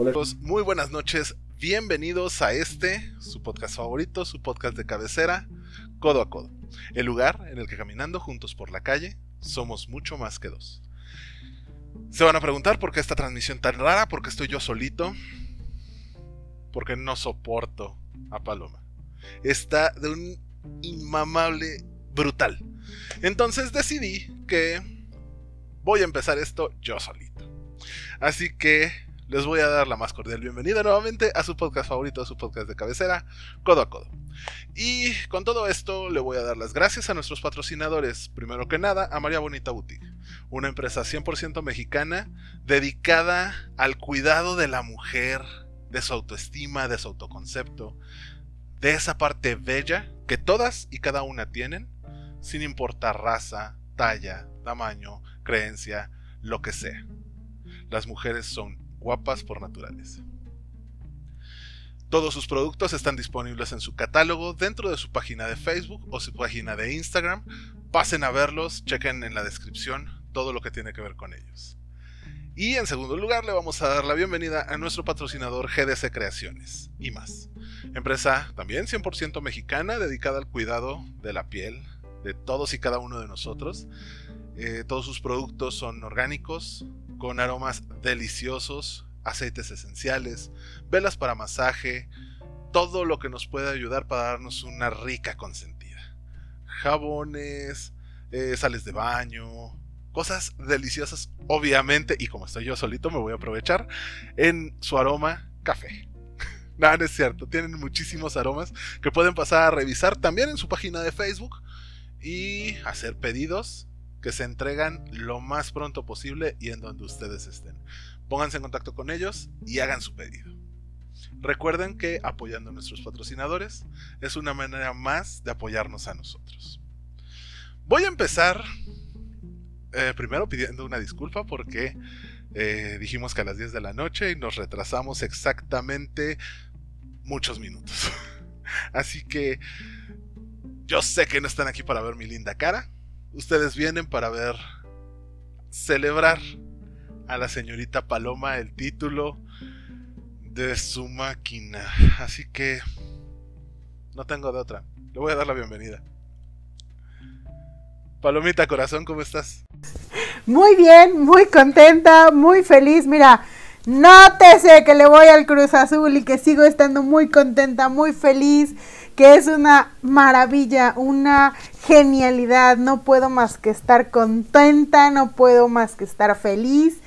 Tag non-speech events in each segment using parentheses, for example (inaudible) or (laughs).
Hola. Muy buenas noches, bienvenidos a este, su podcast favorito, su podcast de cabecera, Codo a Codo. El lugar en el que caminando juntos por la calle somos mucho más que dos. Se van a preguntar por qué esta transmisión tan rara, por qué estoy yo solito, porque no soporto a Paloma. Está de un inmamable brutal. Entonces decidí que voy a empezar esto yo solito. Así que les voy a dar la más cordial bienvenida nuevamente a su podcast favorito, a su podcast de cabecera, Codo a Codo. Y con todo esto le voy a dar las gracias a nuestros patrocinadores, primero que nada a María Bonita Boutique, una empresa 100% mexicana dedicada al cuidado de la mujer, de su autoestima, de su autoconcepto, de esa parte bella que todas y cada una tienen, sin importar raza, talla, tamaño, creencia, lo que sea. Las mujeres son guapas por naturales. Todos sus productos están disponibles en su catálogo dentro de su página de Facebook o su página de Instagram. Pasen a verlos, chequen en la descripción todo lo que tiene que ver con ellos. Y en segundo lugar le vamos a dar la bienvenida a nuestro patrocinador GDC Creaciones y más. Empresa también 100% mexicana dedicada al cuidado de la piel de todos y cada uno de nosotros. Eh, todos sus productos son orgánicos, con aromas deliciosos, aceites esenciales, velas para masaje, todo lo que nos puede ayudar para darnos una rica consentida. Jabones, eh, sales de baño, cosas deliciosas, obviamente, y como estoy yo solito, me voy a aprovechar en su aroma café. (laughs) Nada, no es cierto, tienen muchísimos aromas que pueden pasar a revisar también en su página de Facebook y hacer pedidos que se entregan lo más pronto posible y en donde ustedes estén. Pónganse en contacto con ellos y hagan su pedido. Recuerden que apoyando a nuestros patrocinadores es una manera más de apoyarnos a nosotros. Voy a empezar eh, primero pidiendo una disculpa porque eh, dijimos que a las 10 de la noche y nos retrasamos exactamente muchos minutos. (laughs) Así que yo sé que no están aquí para ver mi linda cara ustedes vienen para ver, celebrar a la señorita Paloma el título de su máquina. Así que no tengo de otra. Le voy a dar la bienvenida. Palomita Corazón, ¿cómo estás? Muy bien, muy contenta, muy feliz. Mira, nótese que le voy al Cruz Azul y que sigo estando muy contenta, muy feliz que es una maravilla, una genialidad. No puedo más que estar contenta, no puedo más que estar feliz.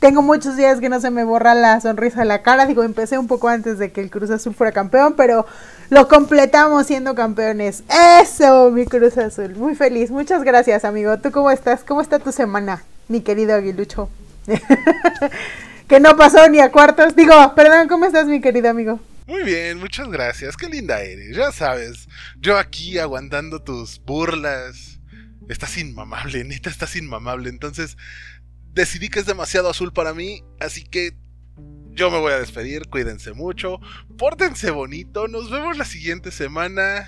Tengo muchos días que no se me borra la sonrisa de la cara. Digo, empecé un poco antes de que el Cruz Azul fuera campeón, pero lo completamos siendo campeones. Eso, mi Cruz Azul. Muy feliz. Muchas gracias, amigo. ¿Tú cómo estás? ¿Cómo está tu semana, mi querido Aguilucho? (laughs) que no pasó ni a cuartos. Digo, perdón, ¿cómo estás, mi querido amigo? Muy bien, muchas gracias. Qué linda eres. Ya sabes, yo aquí aguantando tus burlas. Estás inmamable, (laughs) neta, estás inmamable. Entonces, decidí que es demasiado azul para mí, así que yo me voy a despedir. Cuídense mucho, pórtense bonito. Nos vemos la siguiente semana.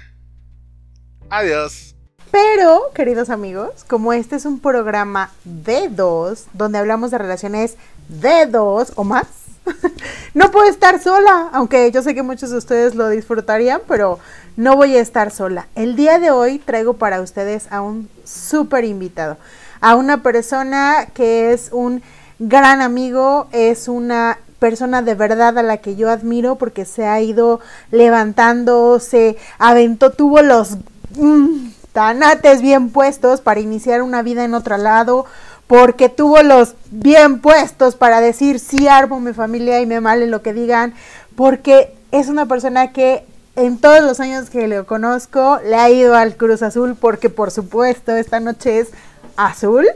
Adiós. Pero, queridos amigos, como este es un programa de dos, donde hablamos de relaciones de dos o más, (laughs) no puedo estar sola, aunque yo sé que muchos de ustedes lo disfrutarían, pero no voy a estar sola. El día de hoy traigo para ustedes a un súper invitado, a una persona que es un gran amigo, es una persona de verdad a la que yo admiro porque se ha ido levantando, se aventó, tuvo los mm, tanates bien puestos para iniciar una vida en otro lado, porque tuvo los bien puestos para decir sí armo mi familia y me male lo que digan, porque es una persona que en todos los años que le conozco le ha ido al Cruz Azul porque por supuesto esta noche es azul.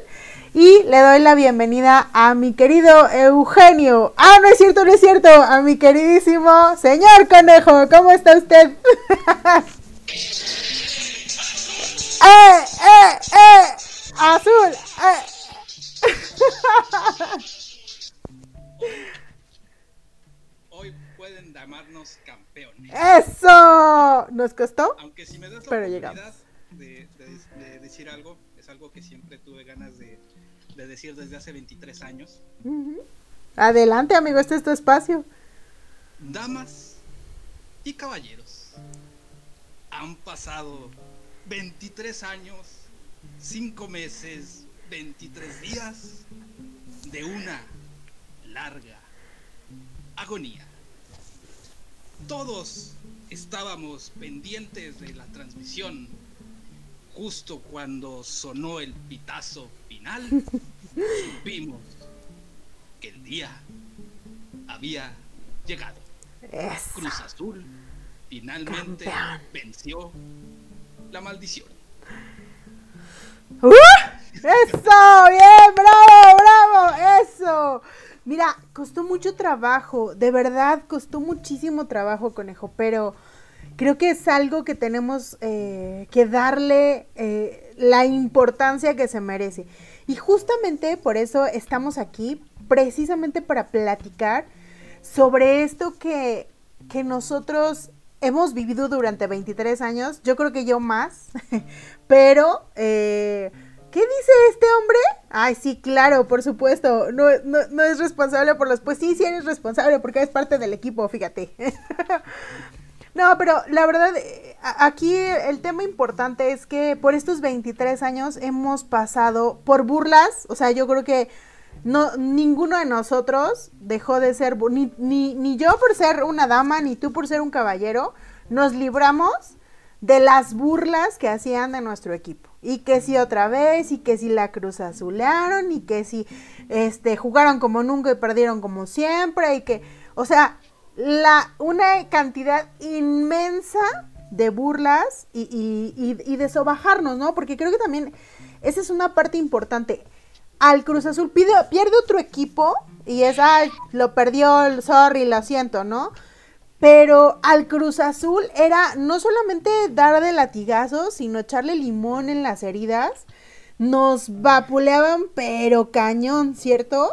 Y le doy la bienvenida a mi querido Eugenio. Ah, no es cierto, no es cierto. A mi queridísimo señor Conejo. ¿Cómo está usted? (laughs) ¡Eh, eh, eh! ¡Azul! ¡Eh! Hoy pueden llamarnos campeones. ¡Eso! ¿Nos costó? Aunque si me das la Pero oportunidad de, de- de decir algo, es algo que siempre tuve ganas de, de decir desde hace 23 años. Adelante, amigo, este es tu espacio. Damas y caballeros, han pasado 23 años, 5 meses, 23 días de una larga agonía. Todos estábamos pendientes de la transmisión justo cuando sonó el pitazo final. (laughs) supimos que el día había llegado. Cruz Azul finalmente Campeón. venció la maldición. ¡Uh! ¡Eso! ¡Bien! ¡Bravo! ¡Bravo! ¡Eso! Mira, costó mucho trabajo, de verdad costó muchísimo trabajo, conejo, pero creo que es algo que tenemos eh, que darle eh, la importancia que se merece. Y justamente por eso estamos aquí, precisamente para platicar sobre esto que, que nosotros hemos vivido durante 23 años, yo creo que yo más, (laughs) pero... eh, ¿Qué dice este hombre? Ay, sí, claro, por supuesto. No, no, es responsable por los... Pues sí, sí eres responsable porque eres parte del equipo, fíjate. (laughs) no, pero la verdad, eh, aquí el tema importante es que por estos 23 años hemos pasado por burlas. O sea, yo creo que no, ninguno de nosotros dejó de ser... Ni, ni, ni yo por ser una dama, ni tú por ser un caballero. Nos libramos de las burlas que hacían de nuestro equipo. Y que si otra vez, y que si la cruz azulearon, y que si este, jugaron como nunca y perdieron como siempre, y que, o sea, la, una cantidad inmensa de burlas y, y, y- y de sobajarnos, ¿no? Porque creo que también esa es una parte importante. Al Cruz Azul pide, pierde otro equipo y es, ay, lo perdió, sorry, lo siento, ¿no? Pero al Cruz Azul era no solamente dar de latigazos, sino echarle limón en las heridas. Nos vapuleaban, pero cañón, ¿cierto?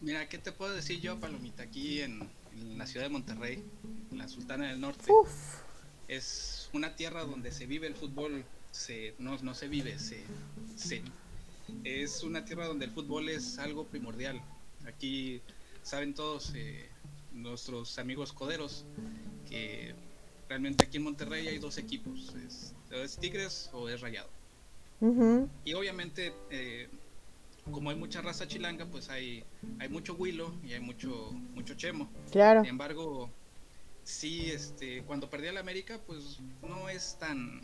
Mira, ¿qué te puedo decir yo, Palomita? Aquí en, en la ciudad de Monterrey, en la Sultana del Norte, Uf, es una tierra donde se vive el fútbol, se, no, no se vive, se, se- es una tierra donde el fútbol es algo primordial. Aquí saben todos eh, nuestros amigos coderos que realmente aquí en Monterrey hay dos equipos, es, Tigres o es Rayado. Y obviamente, eh, como hay mucha raza chilanga, pues hay, hay mucho huilo y hay mucho, mucho chemo. claro. Sin embargo, sí, este, cuando perdí al América, pues no es tan,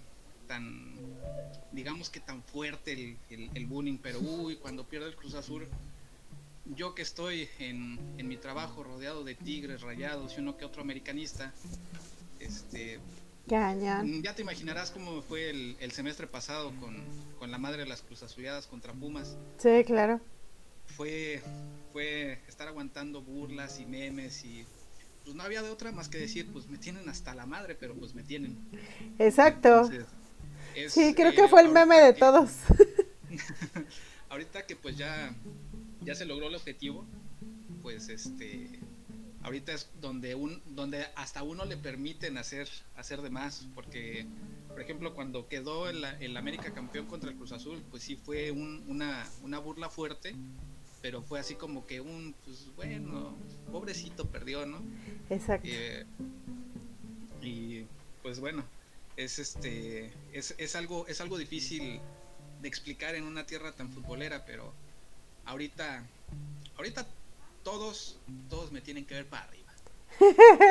tan, digamos que tan fuerte el, el, el bullying, pero uy, cuando pierde el Cruz Azul, yo que estoy en, en mi trabajo rodeado de tigres, rayados y uno que otro americanista, este, Cañón. Mm, Ya te imaginarás cómo fue el, el semestre pasado con, con la madre de las Cruz Azuleadas contra Pumas. Sí, claro. Fue, fue estar aguantando burlas y memes y pues no había de otra más que decir, pues me tienen hasta la madre, pero pues me tienen. Exacto. Entonces, es, Sí, creo eh, que fue el meme de que- todos. (laughs) ahorita que pues ya, ya se logró el objetivo, pues este ahorita es donde un donde hasta uno le permiten hacer hacer de más porque por ejemplo cuando quedó el, el América campeón contra el Cruz Azul pues sí fue un- una, una burla fuerte pero fue así como que un pues bueno pobrecito perdió no Exacto. eh, y pues bueno, es este es, es algo es algo difícil de explicar en una tierra tan futbolera, pero ahorita ahorita todos todos me tienen que ver para arriba.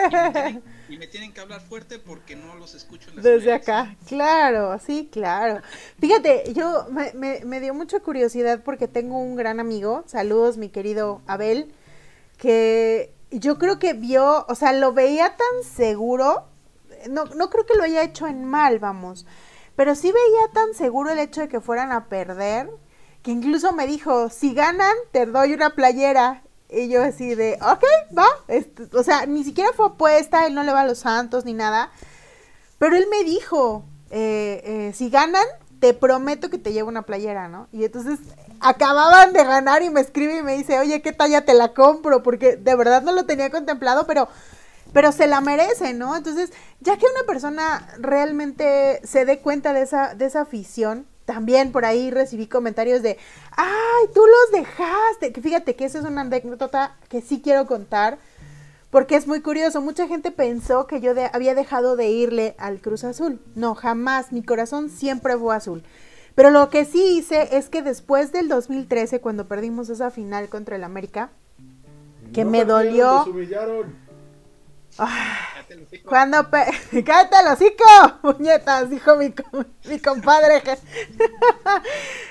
Y me tienen, y me tienen que hablar fuerte porque no los escucho en las Desde redes. acá, claro, sí, claro. Fíjate, yo me, me- me dio mucha curiosidad porque tengo un gran amigo, saludos mi querido Abel, que yo creo que vio, o sea, lo veía tan seguro, no, no creo que lo haya hecho en mal, vamos, pero sí veía tan seguro el hecho de que fueran a perder, que incluso me dijo, si ganan, te doy una playera. Y yo así de, ok, va. Este, o sea, ni siquiera fue apuesta, él no le va a los santos ni nada. Pero él me dijo, eh, eh, si ganan, te prometo que te llevo una playera, ¿no? Y entonces acababan de ganar y me escribe y me dice, oye, ¿qué talla te la compro? Porque de verdad no lo tenía contemplado, pero, pero se la merece, ¿no? Entonces, ya que una persona realmente se dé cuenta de esa, de esa afición también por ahí recibí comentarios de, ay, tú los dejaste. Que fíjate que esa es una anécdota que sí quiero contar, porque es muy curioso. Mucha gente pensó que yo había dejado de irle al Cruz Azul. No, jamás. Mi corazón siempre fue azul. Pero lo que sí hice es que después del 2013, cuando perdimos esa final contra el América, que me dolió. Cuando (laughs) cállate el hocico, (laughs) puñetas, dijo mi, (laughs) mi compadre.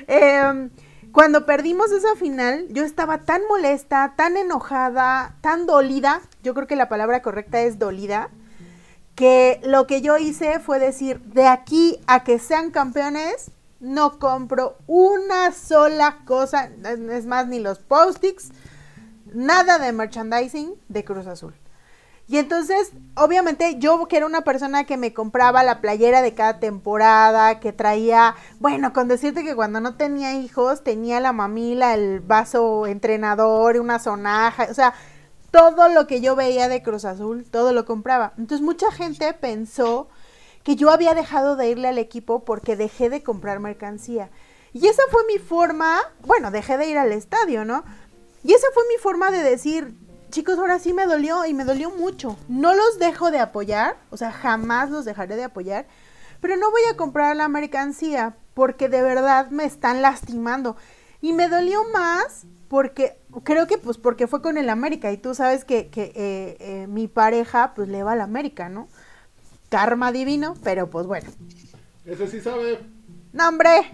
Em, cuando perdimos esa final, yo estaba tan molesta, tan enojada, tan dolida, yo creo que la palabra correcta es dolida, que lo que yo hice fue decir, de aquí a que sean campeones, no compro una sola cosa, es más, ni los post-its, nada de merchandising de Cruz Azul. Y entonces, obviamente, yo que era una persona que me compraba la playera de cada temporada, que traía, bueno, con decirte que cuando no tenía hijos, tenía la mamila, el vaso entrenador, una sonaja, o sea, todo lo que yo veía de Cruz Azul, todo lo compraba. Entonces, mucha gente pensó que yo había dejado de irle al equipo porque dejé de comprar mercancía. Y esa fue mi forma, bueno, dejé de ir al estadio, ¿no? Y esa fue mi forma de decir, chicos, ahora sí me dolió y me dolió mucho. No los dejo de apoyar, o sea, jamás los dejaré de apoyar, pero no voy a comprar la mercancía porque de verdad me están lastimando. Y me dolió más porque creo que pues porque fue con el América y tú sabes que, que eh, eh, mi pareja pues le va al América, ¿no? Karma divino, pero pues bueno. Eso sí sabe. No, hombre.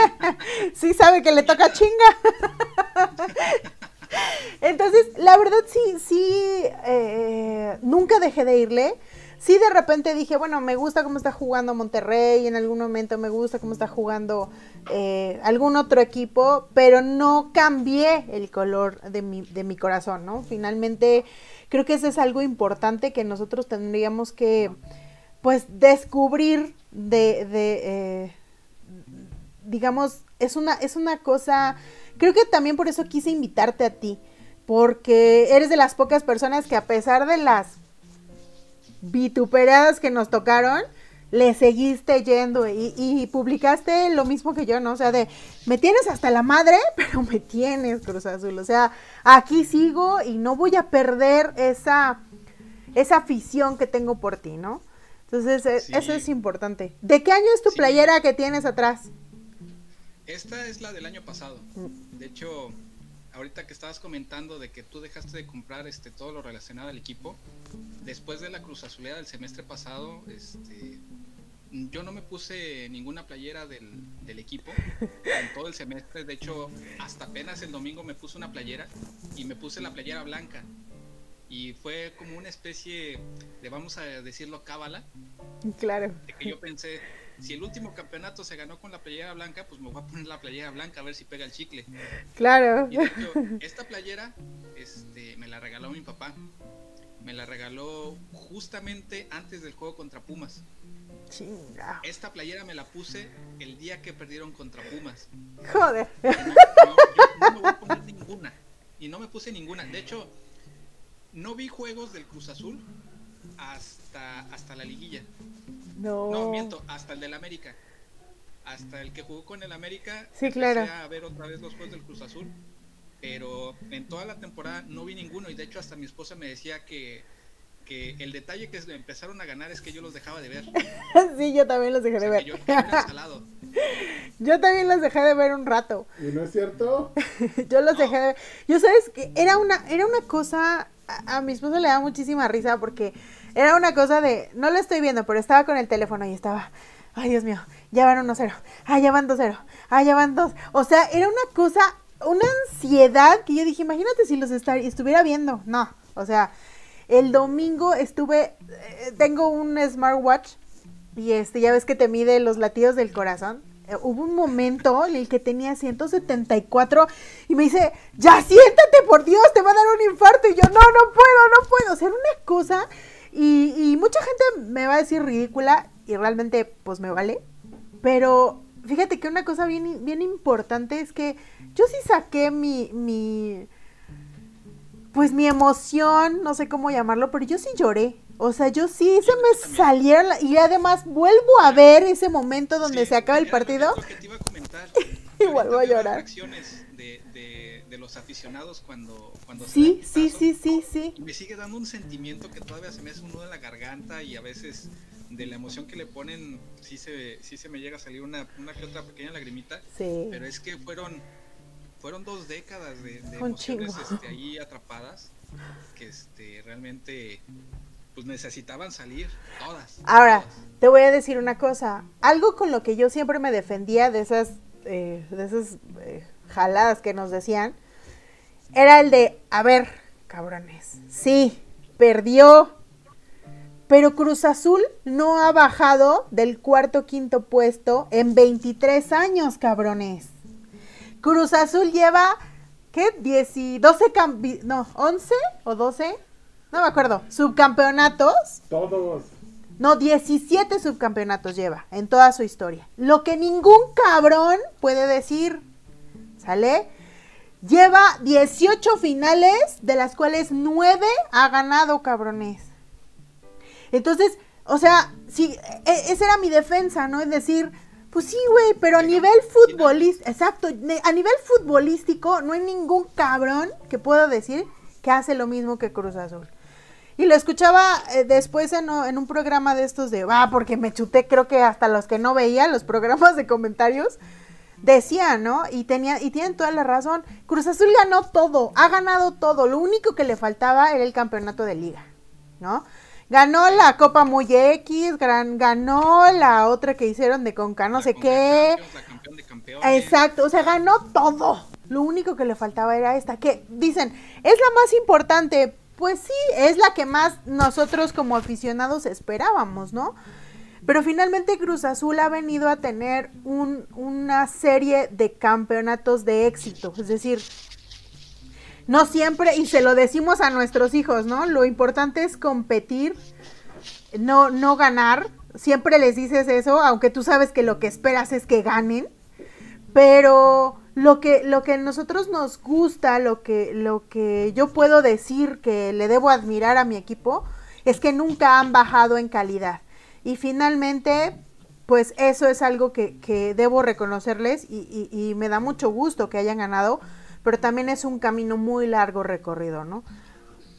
(laughs) sí sabe que le toca chinga. (laughs) Entonces, la verdad sí, sí, eh, nunca dejé de irle. Sí, de repente dije, bueno, me gusta cómo está jugando Monterrey, en algún momento me gusta cómo está jugando eh, algún otro equipo, pero no cambié el color de mi, de mi corazón, ¿no? Finalmente, creo que eso es algo importante que nosotros tendríamos que, pues, descubrir de, de eh, digamos, es una, es una cosa Creo que también por eso quise invitarte a ti, porque eres de las pocas personas que a pesar de las vituperadas que nos tocaron, le seguiste yendo y, publicaste lo mismo que yo, ¿no? O sea, de, me tienes hasta la madre, (laughs) pero me tienes, Cruz Azul. O sea, aquí sigo y no voy a perder esa, esa afición que tengo por ti, ¿no? Entonces, e, eso es importante. ¿De qué año es tu playera que tienes atrás? Esta es la del año pasado. De hecho, ahorita que estabas comentando de que tú dejaste de comprar este todo lo relacionado al equipo, después de la cruz azulera del semestre pasado, este, yo no me puse ninguna playera del, del, equipo en todo el semestre. De hecho, hasta apenas el domingo me puse una playera y me puse la playera blanca. Y fue como una especie de, vamos a decirlo, cábala. Claro. De que yo pensé, si el último campeonato se ganó con la playera blanca, pues me voy a poner la playera blanca a ver si pega el chicle. Claro. Y de hecho, esta playera este, me la regaló mi papá. Me la regaló justamente antes del juego contra Pumas. Chinga. Esta playera me la puse el día que perdieron contra Pumas. Joder. No, yo no me voy a poner ninguna. Y no me puse ninguna. De hecho, no vi juegos del Cruz Azul hasta, hasta la liguilla. No. No, miento, hasta el del América. Hasta el que jugó con el América. Sí, claro. a ver otra vez los juegos del Cruz Azul. Pero en toda la temporada no vi ninguno. Y de hecho, hasta mi esposa me decía que, que el detalle que empezaron a ganar es que yo los dejaba de ver. (laughs) sí, yo también los dejé de ver. Yo, (laughs) yo, también los dejé de ver un rato. ¿Y no es cierto? (laughs) yo los dejé de ver. Yo sabes que era una, era una cosa. A, a mi esposa le da muchísima risa porque era una cosa de, no lo estoy viendo, pero estaba con el teléfono y estaba, ay Dios mío, ya van 1-0, ah, ya van 2-0, ah, ya van 2. O sea, era una cosa, una ansiedad que yo dije, imagínate si los estuviera viendo. No, o sea, el domingo estuve, eh, tengo un smartwatch y este, ya ves que te mide los latidos del corazón. Eh, hubo un momento en el que tenía 174 y me dice, ya siéntate, por Dios, te va a dar un infarto. Y yo, no, no puedo, no puedo. O sea, era una cosa y, mucha gente me va a decir ridícula y realmente pues me vale. Pero fíjate que una cosa bien, bien importante es que yo sí saqué mi, mi, pues mi emoción, no sé cómo llamarlo, pero yo sí lloré. O sea, yo sí se me salieron la- y además vuelvo a ver ese momento donde Sí, se acaba el partido. lo que te iba a comentar. (laughs) Y vuelvo a las llorar. De, los aficionados cuando, cuando se Sí, el sí, sí, sí, sí. Me sigue dando un sentimiento que todavía se me hace un nudo en la garganta y a veces de la emoción que le ponen sí se, sí se me llega a salir una, una que otra pequeña lagrimita. Sí. Pero es que fueron fueron dos décadas de, de emociones este, ahí atrapadas que este, realmente pues necesitaban salir todas. Ahora, todas. te voy a decir una cosa. Algo con lo que yo siempre me defendía de esas, eh, de esas eh, jaladas que nos decían, era el de, a ver, cabrones, sí, perdió, pero Cruz Azul no ha bajado del cuarto quinto puesto en 23 años, cabrones. Cruz Azul lleva, ¿qué? 10 y 12, campi- no, 11 o 12, no me acuerdo, subcampeonatos. Todos. No, 17 subcampeonatos lleva en toda su historia. Lo que ningún cabrón puede decir. ¿Sale? Lleva 18 finales, de las cuales 9 ha ganado, cabrones. Entonces, o sea, sí, e- esa era mi defensa, ¿no? Es decir, pues sí, güey, pero a nivel futbolístico, exacto, a nivel futbolístico no hay ningún cabrón que pueda decir que hace lo mismo que Cruz Azul. Y lo escuchaba eh, después en, un programa de estos de, va, porque me chuté, creo que hasta los que no veía, los programas de comentarios, decían, ¿no? Y, tenía, y tienen toda la razón. Cruz Azul ganó todo, ha ganado todo. Lo único que le faltaba era el campeonato de liga, ¿no? Ganó la Copa Muy X, gran, ganó la otra que hicieron de Conca, no La sé Conca qué. La campeón de campeones. Exacto, o sea, ganó todo. Lo único que le faltaba era esta, que dicen, es la más importante. Pues sí, es la que más nosotros como aficionados esperábamos, ¿no? Pero finalmente Cruz Azul ha venido a tener un- una serie de campeonatos de éxito. Es decir, no siempre, y se lo decimos a nuestros hijos, ¿no? Lo importante es competir, no, no ganar. Siempre les dices eso, aunque tú sabes que lo que esperas es que ganen. Pero lo que, lo que a nosotros nos gusta, lo que, lo que yo puedo decir que le debo admirar a mi equipo, es que nunca han bajado en calidad. Y finalmente, pues eso es algo que, que debo reconocerles y, y- y me da mucho gusto que hayan ganado, pero también es un camino muy largo recorrido, ¿no?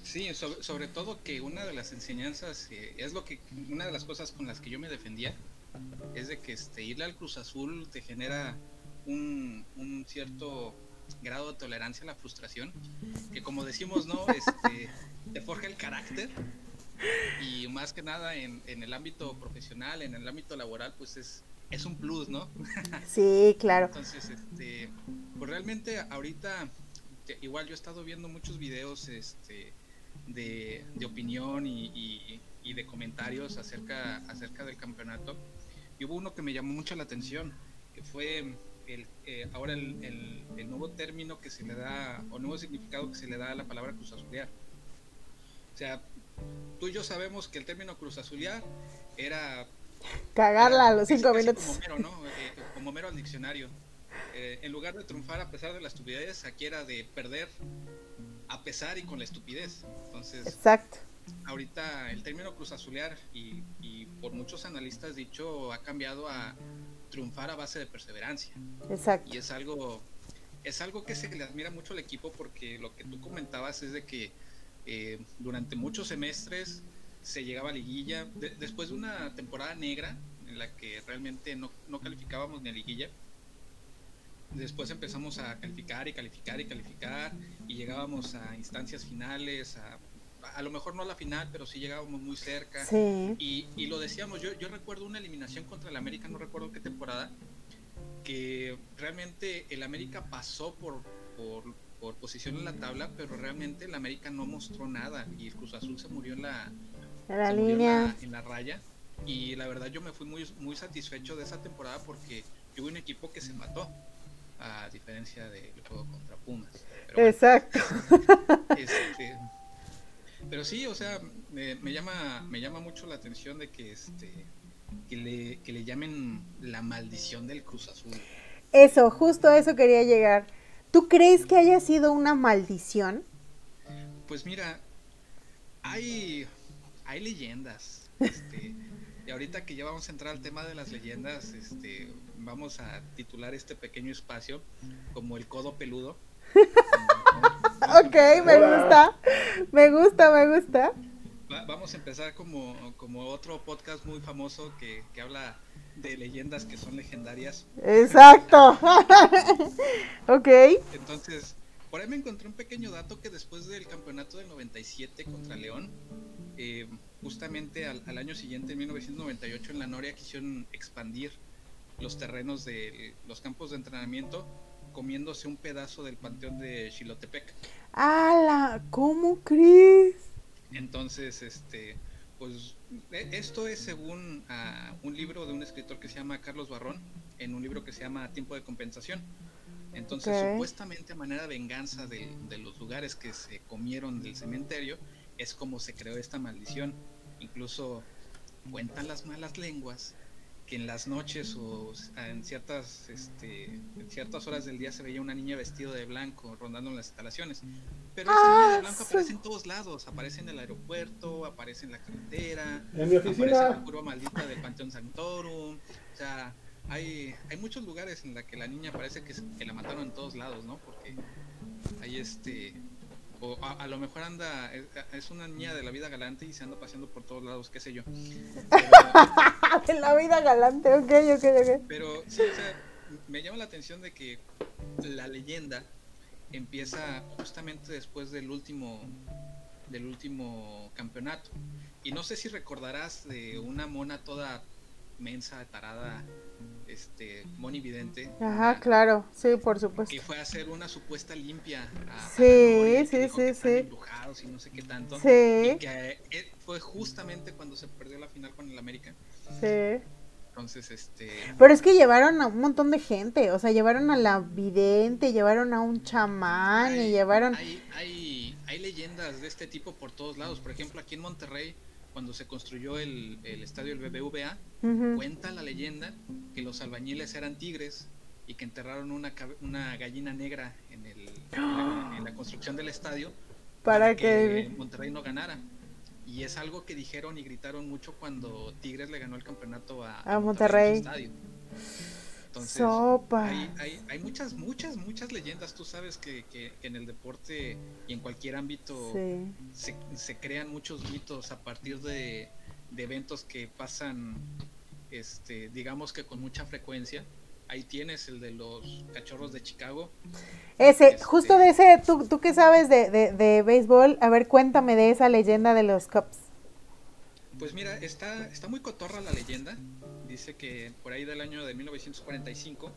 Sí, sobre, sobre todo que una de las enseñanzas, eh, es lo que, una de las cosas con las que yo me defendía, es de que este, irle al Cruz Azul te genera un, un cierto grado de tolerancia a la frustración, que como decimos, ¿no? (laughs) Este, te forja el carácter y más que nada en, en el ámbito profesional, en el ámbito laboral, pues es, es un plus, ¿no? (laughs) Sí, claro. Entonces, este, pues realmente ahorita, igual yo he estado viendo muchos videos este, de, de opinión y, y- y de comentarios acerca, acerca del campeonato. Y hubo uno que me llamó mucho la atención, que fue el, eh, ahora el, el- el nuevo término que se le da, o nuevo significado que se le da a la palabra cruz. O sea, tú y yo sabemos que el término cruz azulear era Cagarla a los cinco casi minutos. Como mero, ¿no? Eh, como mero al diccionario. Eh, en lugar de triunfar a pesar de la estupidez, aquí era de perder a pesar y con la estupidez. Entonces, Exacto. ahorita el término cruz azulear y, y por muchos analistas dicho ha cambiado a triunfar a base de perseverancia. Exacto. Y es algo, es algo que se le admira mucho al equipo porque lo que tú comentabas es de que eh, durante muchos semestres se llegaba a liguilla, de- después de una temporada negra en la que realmente no, no calificábamos ni a liguilla, después empezamos a calificar y calificar y calificar y llegábamos a instancias finales, a, a lo mejor no a la final, pero sí llegábamos muy cerca. Sí. Y, y lo decíamos, yo, yo recuerdo una eliminación contra el América, no recuerdo qué temporada, que realmente el América pasó por, por, por posición en la tabla, pero realmente el América no mostró nada y el Cruz Azul se murió en la, En la se murió en la, en la raya. Y la verdad yo me fui muy, muy satisfecho de esa temporada porque tuve un equipo que se mató, a diferencia del juego contra Pumas. Pero bueno. Exacto. (laughs) Este, pero sí, o sea, me, me llama me llama mucho la atención de que este que le, que le llamen la maldición del Cruz Azul. Eso, justo a eso quería llegar. ¿Tú crees que haya sido una maldición? Pues mira, hay hay leyendas. Este, y ahorita que ya vamos a entrar al tema de las leyendas, este, vamos a titular este pequeño espacio como el codo peludo. (laughs) Ok, me gusta. Me gusta, me gusta. Va- vamos a empezar como, como otro podcast muy famoso que, que habla de leyendas que son legendarias. Exacto. (laughs) ok. Entonces, por ahí me encontré un pequeño dato que después del campeonato del 97 contra León, eh, justamente al, al año siguiente, en 1998, en la Noria quisieron expandir los terrenos de los campos de entrenamiento comiéndose un pedazo del panteón de Xilotepec. ¡Hala! ¿Cómo crees? Entonces, este, pues e- esto es según ah, un libro de un escritor que se llama Carlos Barrón, en un libro que se llama Tiempo de Compensación. Entonces, supuestamente a manera de venganza de, de los lugares que se comieron del cementerio, es como se creó esta maldición. Incluso cuentan las malas lenguas que en las noches o en ciertas, este, en ciertas horas del día se veía una niña vestida de blanco rondando en las instalaciones. Pero esa niña de Ah, blanco aparece en todos lados, aparece en el aeropuerto, aparece en la carretera, En mi aparece en la curva maldita del Panteón Sanctorum, o sea, hay, hay muchos lugares en la que la niña parece que, que la mataron en todos lados, ¿no? Porque hay este, o a, a lo mejor anda, es, una niña de la vida galante y se anda paseando por todos lados, qué sé yo. (laughs) Pero, En la vida galante, ok, ok, ok. pero sí, o sea, me llama la atención de que la leyenda empieza justamente después del último del último campeonato. Y no sé si recordarás de una mona toda mensa, tarada, este, monividente. Ajá, claro, sí, por supuesto. Que fue a hacer una supuesta limpia. a- a Sí, que sí, sí, que sí. embrujados y no sé qué tanto. Sí. Y que eh, fue justamente cuando se perdió la final con el América. Sí. Entonces, este. Pero es que llevaron a un montón de gente, o sea, llevaron a la vidente, llevaron a un chamán y llevaron... Hay, hay, hay leyendas de este tipo por todos lados. Por ejemplo, aquí en Monterrey, cuando se construyó el, el estadio del BBVA, cuenta la leyenda que los albañiles eran tigres y que enterraron una, una gallina negra en, el, en, la, en la construcción del estadio Para que... Monterrey no ganara. Y es algo que dijeron y gritaron mucho cuando Tigres le ganó el campeonato a, A Monterrey. Entonces, Sopa. hay, hay, hay muchas, muchas, muchas leyendas. Tú sabes que, que- que en el deporte y en cualquier ámbito Sí. se, se crean muchos mitos a partir de, de eventos que pasan, este, digamos que con mucha frecuencia. Ahí tienes el de los cachorros de Chicago. Ese, Este- justo de ese, tú, tú que sabes de, de, de béisbol, a ver, cuéntame de esa leyenda de los Cubs. Pues mira, está, está muy cotorra la leyenda. Dice que por ahí del año de 1945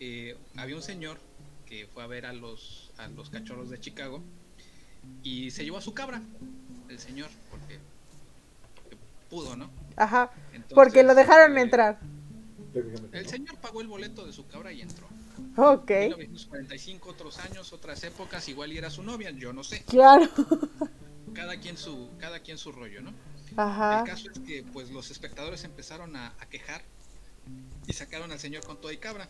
eh, había un señor que fue a ver a los, a los cachorros de Chicago y se llevó a su cabra, el señor, porque, porque pudo, ¿no? Ajá, Entonces, porque lo dejaron eh, entrar. El señor pagó el boleto de su cabra y entró. Ok, 1945, otros años, otras épocas, igual y era su novia, yo no sé. claro. (laughs) Cada quien su, cada quien su rollo, ¿no? El caso es que pues los espectadores empezaron a, a quejar y sacaron al señor con todo y cabra.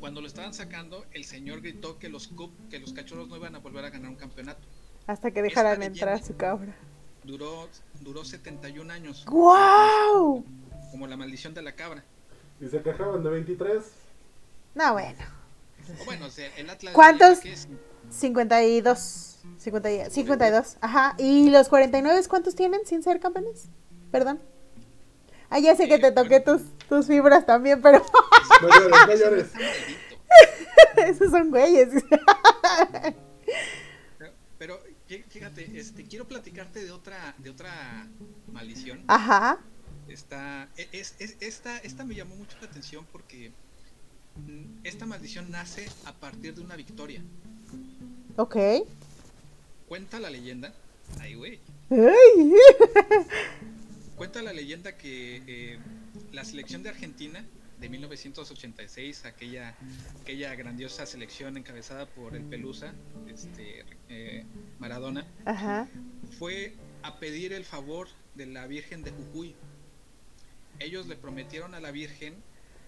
Cuando lo estaban sacando, el señor gritó que los Cub, que los cachorros no iban a volver a ganar un campeonato. Hasta que dejaran esta entrar a su cabra. Duró, duró 71 años, ¡Guau! como la maldición de la cabra. Y se quejaban de 23. No, bueno. O bueno, o sea, el Atlas ¿Cuántos? ¿qué es? 52. 50 y- 52. Ajá. ¿Y los 49 cuántos tienen sin ser campeones? Perdón. Ah, ya sé que te toqué tus, tus fibras también, pero (laughs) No llores, no llores. (laughs) Esos son güeyes. Pero, pero, fí- fíjate, este, quiero platicarte de otra, de otra maldición. Ajá. Está, e- es, es- esta, esta me llamó mucho la atención porque mm, esta maldición nace a partir de una victoria. Ok. Cuenta la leyenda, ay güey, cuenta la leyenda que eh, la selección de Argentina de 1986, aquella, aquella grandiosa selección encabezada por el Pelusa, este, eh, Maradona, Ajá. fue a pedir el favor de la Virgen de Jujuy. Ellos le prometieron a la Virgen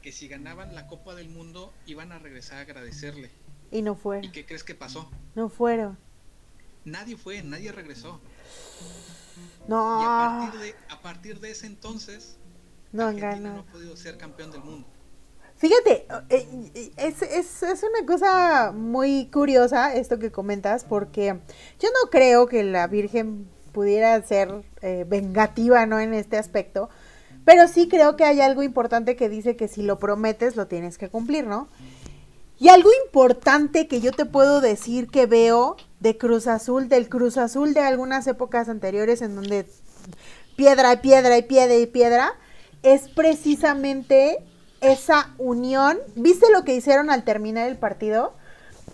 que si ganaban la Copa del Mundo iban a regresar a agradecerle. Y no ¿Y fueron. qué crees que pasó? No fueron. Nadie fue, nadie regresó. Y a No, partir de, a partir de ese entonces, no Argentina no ha podido ser campeón del mundo. Fíjate, eh, es, es, es una cosa muy curiosa esto que comentas, porque yo no creo que la Virgen pudiera ser eh, vengativa, ¿no? En este aspecto, pero sí creo que hay algo importante que dice que si lo prometes, lo tienes que cumplir, ¿no? Y algo importante que yo te puedo decir que veo de Cruz Azul, del Cruz Azul de algunas épocas anteriores en donde piedra y piedra y piedra y piedra, es precisamente esa unión. ¿Viste lo que hicieron al terminar el partido?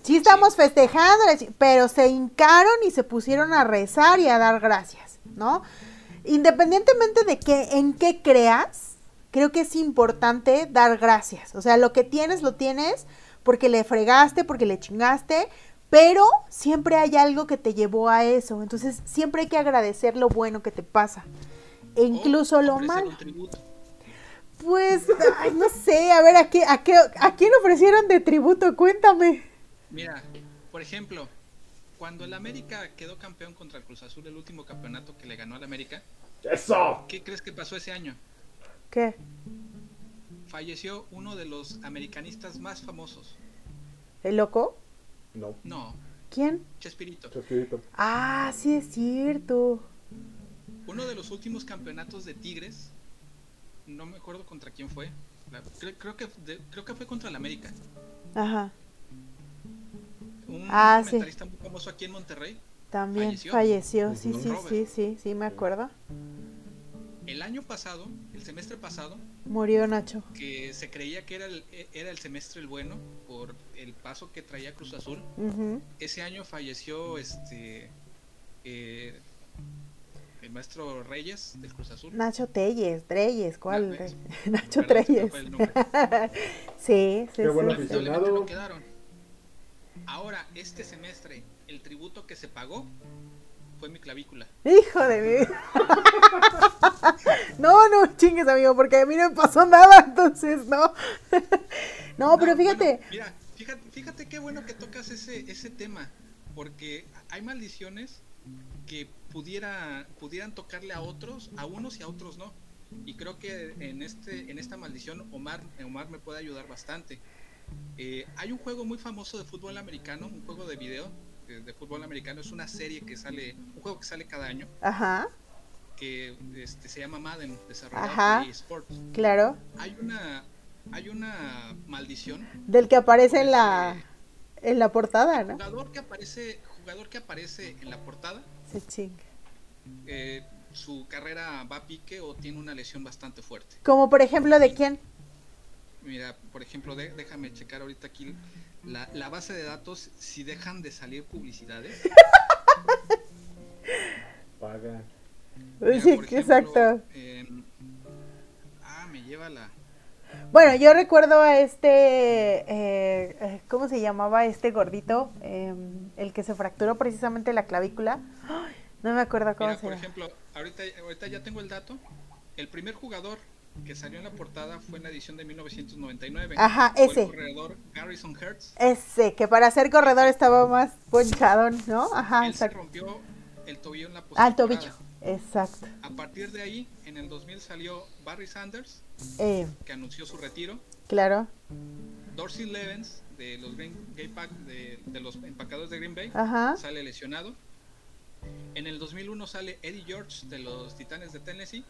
Sí estamos festejando, pero se hincaron y se pusieron a rezar y a dar gracias, ¿no? Independientemente de que en qué creas, creo que es importante dar gracias. O sea, lo que tienes, lo tienes porque le fregaste, porque le chingaste, pero siempre hay algo que te llevó a eso. Entonces, siempre hay que agradecer lo bueno que te pasa. E incluso O lo malo. Pues, ay, no sé, a ver, ¿a, qué, a, qué, ¿a quién ofrecieron de tributo? Cuéntame. Mira, por ejemplo, cuando el América quedó campeón contra el Cruz Azul, el último campeonato que le ganó al América, ¡Eso! ¿qué crees que pasó ese año? ¿Qué? Falleció uno de los americanistas más famosos. ¿El loco? No, No, ¿Quién? Chespirito. Chespirito. Ah, sí es cierto. Uno de los últimos campeonatos de Tigres, no me acuerdo contra quién fue. la- creo, creo que, de- creo que fue contra el América. Ajá, Un Ah, sí. comentarista muy famoso aquí en Monterrey. también Falleció. falleció. Sí, sí, Robert. sí, sí, sí, me acuerdo. El año pasado, el semestre pasado, Murió Nacho. que se creía que era el, era el semestre el bueno por el paso que traía Cruz Azul. Ese año falleció este eh, el maestro Reyes del Cruz Azul. Nacho Telles, Treyes, ¿cuál? Na- es- (laughs) Nacho perdón, Treyes. nombre. (laughs) sí, sí, Qué bueno sí. Lamentablemente aficionado. no quedaron. Ahora, este semestre, el tributo que se pagó fue mi clavícula. Hijo de mí. (laughs) no, no chingues, amigo, porque a mí no me pasó nada, entonces no. (laughs) no, pero No, fíjate. bueno, mira, fíjate, fíjate qué bueno que tocas ese, ese tema, porque hay maldiciones que pudiera, pudieran tocarle a otros, a unos y a otros no. Y creo que en este, en esta maldición Omar, Omar me puede ayudar bastante. Eh, hay un juego muy famoso de fútbol americano, un juego de video de fútbol americano, es una serie que sale, un juego que sale cada año, Ajá, que este, se llama Madden, desarrollado Ajá. por Sports. claro. Hay una, hay una maldición Del que aparece en la, en la portada, ¿no? jugador que aparece jugador que aparece en la portada Se chinga. eh, su carrera va a pique o tiene una lesión bastante fuerte Como por ejemplo, ¿de quién? mira por ejemplo de- déjame checar ahorita aquí la, la base de datos si dejan de salir publicidades Paga. Mira, sí, por ejemplo, exacto. en- ah me lleva la Bueno, yo recuerdo a este, eh, eh, ¿cómo se llamaba este gordito? Em, el que se fracturó precisamente la clavícula. Ay, no me acuerdo cómo mira, se por llama. ejemplo ahorita ahorita ya tengo el dato el primer jugador que salió en la portada fue en la edición de 1999 Ajá, ese. el corredor Garrison Hertz Ese, que para ser corredor estaba más ponchadón, ¿no? Ajá, él se exacto. rompió el tobillo en la Ah, el postemporada. tobillo. Exacto. A partir de ahí, en el 2000 salió Barry Sanders, Eh, que anunció su retiro. claro. Dorsey Levens, de los Green Bay Pack, de, de los empacadores de Green Bay, Ajá. sale lesionado. En el 2001 sale Eddie George, de los Titanes de Tennessee,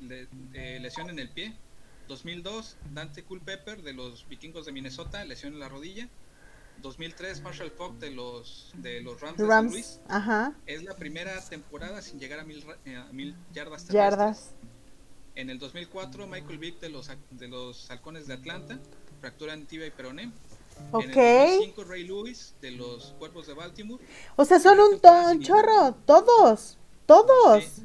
de lesión en el pie. 2002, Dante Culpepper, de los Vikingos de Minnesota, lesión en la rodilla. 2003, Marshall Falk, de los, de los Rams de San Luis. Ajá. Es la primera temporada sin llegar a mil, eh, a mil yardas terrestres. Yardas. En el 2004, Michael Vick de los, de los Halcones de Atlanta, fractura en tibia y peroné. En el 2005, Ray Lewis de los Cuervos de Baltimore. O sea, son un, to- un chorro. Todos. Todos. Sí,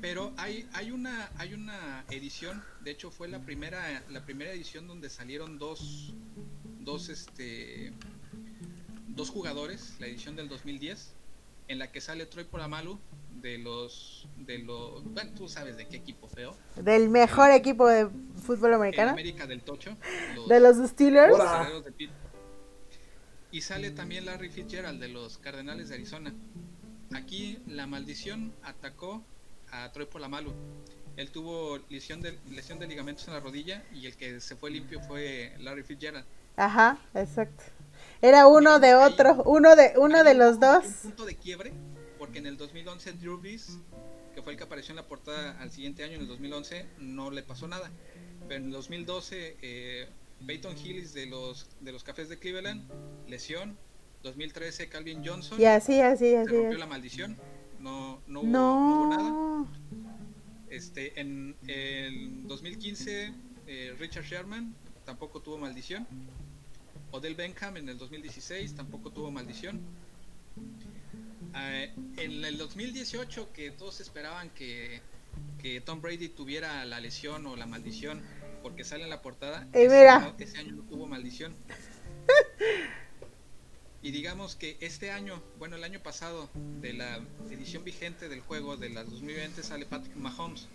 pero hay, hay, una, hay una edición, de hecho fue la primera, la primera edición donde salieron dos, dos, este, dos jugadores, la edición del 2010, en la que sale Troy Polamalu de los, de los, bueno, tú sabes de qué equipo feo, Del mejor equipo de fútbol americano. América del Tocho, los- De los Steelers. los de. Y sale también Larry Fitzgerald de los Cardenales de Arizona. Aquí la maldición atacó a Troy Polamalu. Él tuvo lesión de, lesión de ligamentos en la rodilla y el que se fue limpio fue Larry Fitzgerald. Ajá, exacto. Era uno de otro, uno de uno de los dos. Un punto de quiebre, porque en el 2011 Drew Brees, que fue el que apareció en la portada al siguiente año, en el 2011, no le pasó nada. Pero en el 2012, eh, Peyton Hillis de los, de los Cafés de Cleveland, lesión. 2013, Calvin Johnson, Y así, así, se así. rompió es. la maldición. No, no, hubo, no hubo nada. Este, en el 2015, eh, Richard Sherman tampoco tuvo maldición. Odell Benham en el 2016 tampoco tuvo maldición. Eh, en el 2018, que todos esperaban que, que Tom Brady tuviera la lesión o la maldición, porque sale en la portada, ese, año, ese año no tuvo maldición. (laughs) Y digamos que este año, bueno, el año pasado, de la edición vigente del juego de las 2020, sale Patrick Mahomes.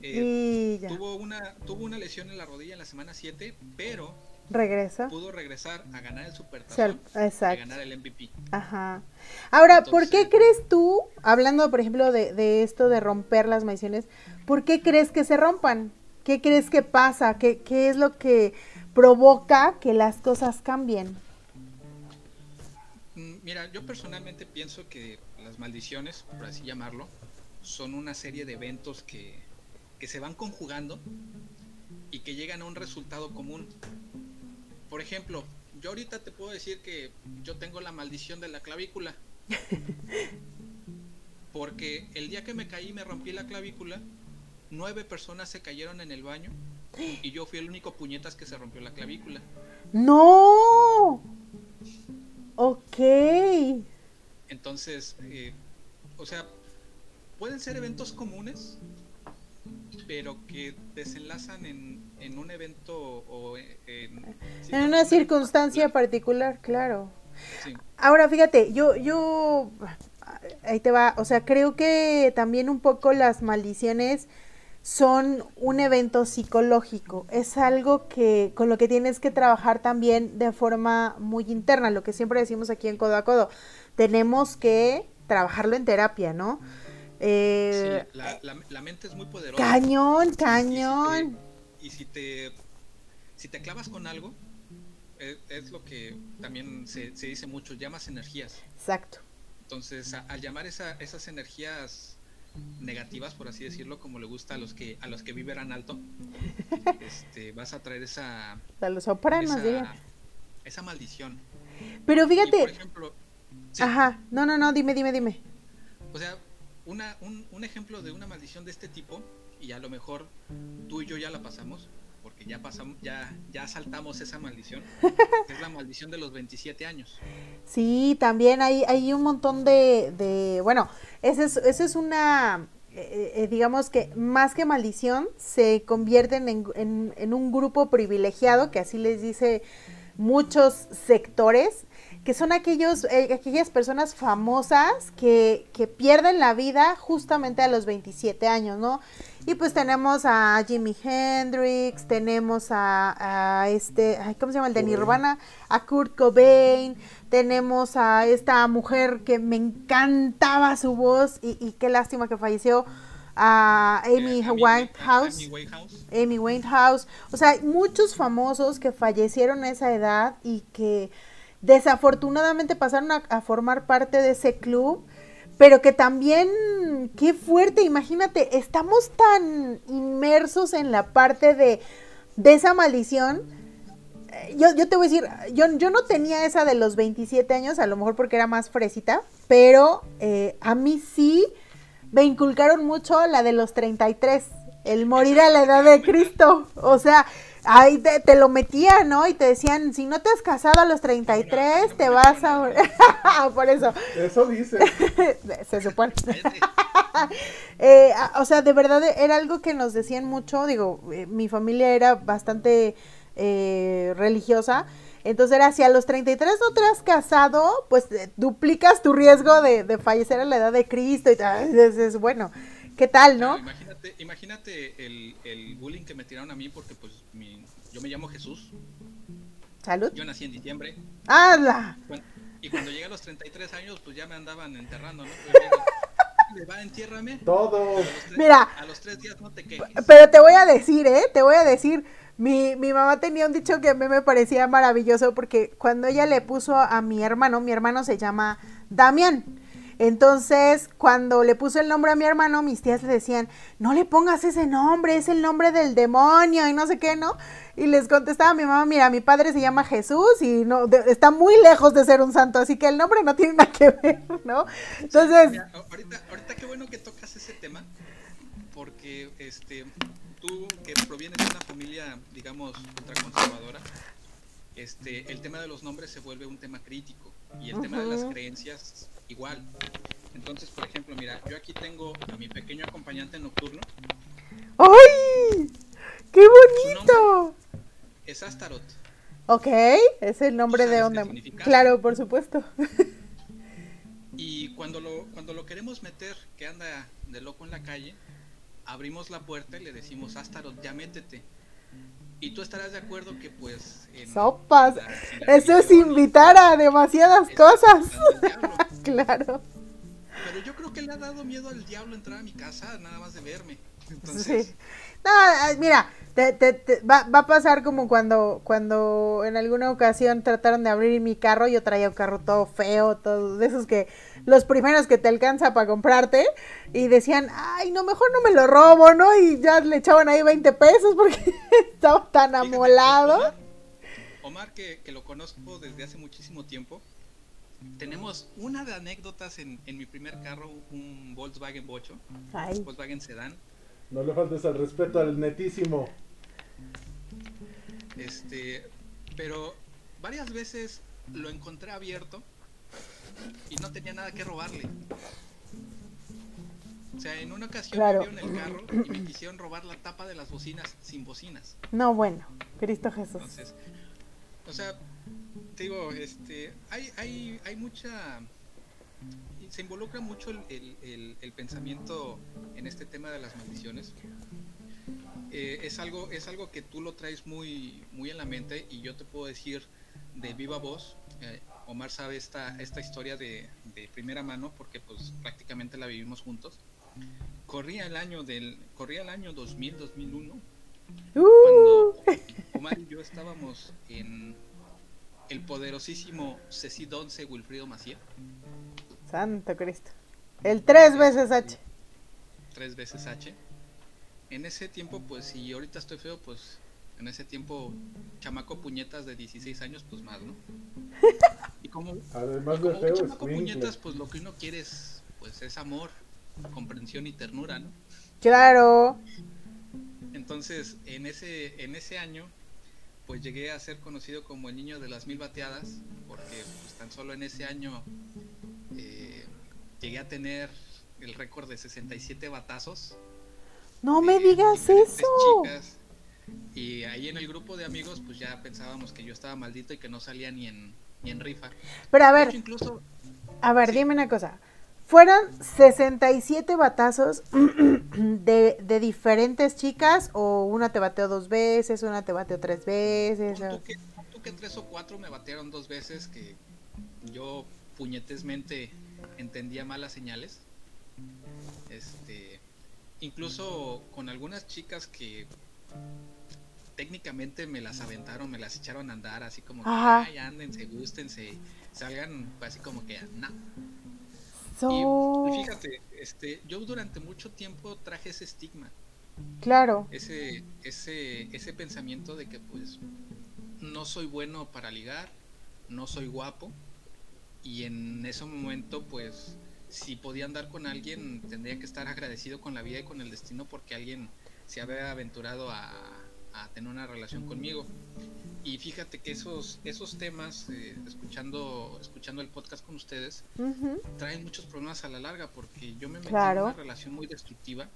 Eh, Y tuvo, una, tuvo una lesión en la rodilla en la semana 7, pero Regresa. pudo regresar a ganar el Supertazón y exacto. ganar el MVP. Ajá. Ahora, ¿por qué crees tú, hablando por ejemplo de, de esto de romper las maldiciones, ¿por qué crees que se rompan? ¿Qué crees que pasa? ¿Qué, qué es lo que provoca que las cosas cambien? Mira, yo personalmente pienso que las maldiciones, por así llamarlo, son una serie de eventos que, que se van conjugando y que llegan a un resultado común. Por ejemplo, yo ahorita te puedo decir que yo tengo la maldición de la clavícula. (laughs) Porque el día que me caí y me rompí la clavícula, nueve personas se cayeron en el baño y yo fui el único puñetas que se rompió la clavícula. No. Ok. Entonces, eh, o sea, pueden ser eventos comunes, pero que desenlazan en, en un evento o en, En una circunstancia particular, claro. Sí. Ahora, fíjate, yo, yo, ahí te va, o sea, creo que también un poco las maldiciones son un evento psicológico, es algo que con lo que tienes que trabajar también de forma muy interna, lo que siempre decimos aquí en Codo a Codo, tenemos que trabajarlo en terapia, ¿no? Eh, Sí, la, la- la mente es muy poderosa. cañón, Y si te- cañón. Y si te, si te clavas con algo, es, es lo que también se, se dice mucho, llamas energías. Exacto. Entonces, a- al llamar esa- esas energías negativas, por así decirlo, como le gusta a los que a los que vibran alto, (laughs) este, vas a traer esa A los sopranos, esa, esa maldición. Pero Y, por fíjate, ejemplo, sí, ajá, no, no, no, dime, dime, dime. o sea, una, un, un ejemplo de una maldición de este tipo, y a lo mejor tú y yo ya la pasamos, porque ya pasamos, ya, ya saltamos esa maldición, (laughs) es la maldición de los 27 años. Sí, también hay, hay un montón de, de bueno, esa es, esa es una, eh, eh, digamos que más que maldición, se convierten en, en, en un grupo privilegiado, que así les dice muchos sectores, que son aquellos, eh, aquellas personas famosas que, que pierden la vida justamente a los 27 años, ¿no? Y pues tenemos a Jimi Hendrix, tenemos a, a este, ay, ¿cómo se llama? El de. Nirvana, a Kurt Cobain, tenemos a esta mujer que me encantaba su voz y, y qué lástima que falleció, a Amy Eh, Whitehouse. Amy Winehouse. Amy Winehouse, o sea, hay muchos famosos que fallecieron a esa edad y que desafortunadamente pasaron a, formar parte de ese club, pero que también, qué fuerte, imagínate, estamos tan inmersos en la parte de, de esa maldición. Eh, Yo, yo te voy a decir, yo, yo no tenía esa de los 27 años, a lo mejor porque era más fresita, pero eh, a mí sí me inculcaron mucho la de los 33, el morir a la edad de Cristo. O sea, ahí te, te lo metían, ¿no? Y te decían, si no te has casado a los 33, te vas a... (laughs) Por eso, Eso dice. (laughs) se supone. (laughs) Eh, o sea, de verdad era algo que nos decían mucho. Digo, eh, mi familia era bastante eh, religiosa. Entonces era, si a los 33 no te has casado, pues eh, duplicas tu riesgo de, de fallecer a la edad de Cristo. Y tal. Entonces, bueno, ¿qué tal, no? Claro, imagínate, imagínate el, el bullying que me tiraron a mí porque pues mi- yo me llamo Jesús, Salud. yo nací en diciembre ¡Hala! y cuando llegué a los 33 años pues ya me andaban enterrando, ¿no? Pues, le va, entiérrame. Todo. A los tres- Mira. A los tres días no te quejes. Pero te voy a decir, ¿eh? Te voy a decir. Mi, mi mamá tenía un dicho que a mí me parecía maravilloso porque cuando ella le puso a mi hermano, mi hermano se llama Damián. Entonces, cuando le puso el nombre a mi hermano, mis tías le decían, no le pongas ese nombre, es el nombre del demonio y no sé qué, ¿no? Y les contestaba mi mamá, mira, mi padre se llama Jesús y no de- está muy lejos de ser un santo, así que el nombre no tiene nada que ver, ¿no? Entonces, Mira, ahorita, ahorita qué bueno que tocas ese tema, porque este, tú que provienes de una familia, digamos, ultraconservadora, este, el tema de los nombres se vuelve un tema crítico y el tema de las creencias igual. Entonces, por ejemplo, mira, yo aquí tengo a mi pequeño acompañante nocturno, ¡ay! ¡Qué bonito! es Astaroth. Ok, es el nombre de onda. Claro, por supuesto. (laughs) Y cuando lo, cuando lo queremos meter, que anda de loco en la calle, abrimos la puerta y le decimos, Astaroth, ya métete. Y tú estarás de acuerdo que pues... en- Sopas. en la- en la Eso es invitar a demasiadas cosas. (laughs) Claro. Pero yo creo que le ha dado miedo al diablo entrar a mi casa nada más de verme. Entonces, Sí. No, mira, te- te- te- va, va a pasar como cuando, cuando en alguna ocasión trataron de abrir mi carro, yo traía un carro todo feo, todo de esos que los primeros que te alcanza para comprarte y decían, ay, no, mejor no me lo robo, ¿no? Y ya le echaban ahí 20 pesos porque (laughs) estaba tan fíjate, amolado. Omar, Omar, que, que lo conozco desde hace muchísimo tiempo, tenemos una de anécdotas en, en mi primer carro, un Volkswagen Bocho, Ay, Volkswagen Sedan. No le faltes el respeto al netísimo. Este, pero varias veces lo encontré abierto y no tenía nada que robarle. O sea, en una ocasión Claro. me vieron el carro y me quisieron robar la tapa de las bocinas sin bocinas. no, bueno, Cristo Jesús. Entonces, o sea, te digo, este, hay, hay, hay mucha, se involucra mucho el, el- el- el pensamiento en este tema de las maldiciones. Eh, es algo, es algo que tú lo traes muy, muy en la mente y yo te puedo decir de viva voz. eh, Omar sabe esta, esta historia de, de primera mano porque pues prácticamente la vivimos juntos. Corría el año del, corría el año 2000, 2001 Uh, cuando Omar y yo estábamos en el poderosísimo Ceci Donce Wilfrido Maciel, Santo Cristo. El tres veces H. tres veces H. En ese tiempo, pues, si ahorita estoy feo, pues, en ese tiempo, chamaco puñetas de 16 años, pues más, ¿no? (laughs) Y como, Además y de como feo, chamaco es puñetas, pues lo que uno quiere es, pues, es amor, comprensión y ternura, ¿no? Claro. Entonces, en ese, en ese año, pues llegué a ser conocido como el niño de las mil bateadas, porque pues, tan solo en ese año llegué a tener el récord de 67 batazos. No me de digas eso. chicas. Y ahí en el grupo de amigos, pues ya pensábamos que yo estaba maldito y que no salía ni en, ni en rifa. Pero a hecho, ver, incluso, a ver, sí. dime una cosa. ¿Fueron 67 batazos (clears throat) de, de diferentes chicas o una te bateó dos veces, una te bateó tres veces? o- que tres o cuatro me batearon dos veces que yo puñetesmente entendía malas señales. Este, incluso con algunas chicas que técnicamente me las aventaron, me las echaron a andar, así como que, Ajá. ay, ándense, gústense, salgan, así como que, no. So- Y fíjate, este, yo durante mucho tiempo traje ese estigma, Claro, ese, ese, ese pensamiento de que pues no soy bueno para ligar, no soy guapo, y en ese momento pues si podía andar con alguien tendría que estar agradecido con la vida y con el destino porque alguien se había aventurado a, a tener una relación conmigo. Y fíjate que esos, esos temas, eh, escuchando, escuchando el podcast con ustedes, ujú, traen muchos problemas a la larga porque yo me metí Claro. en una relación muy destructiva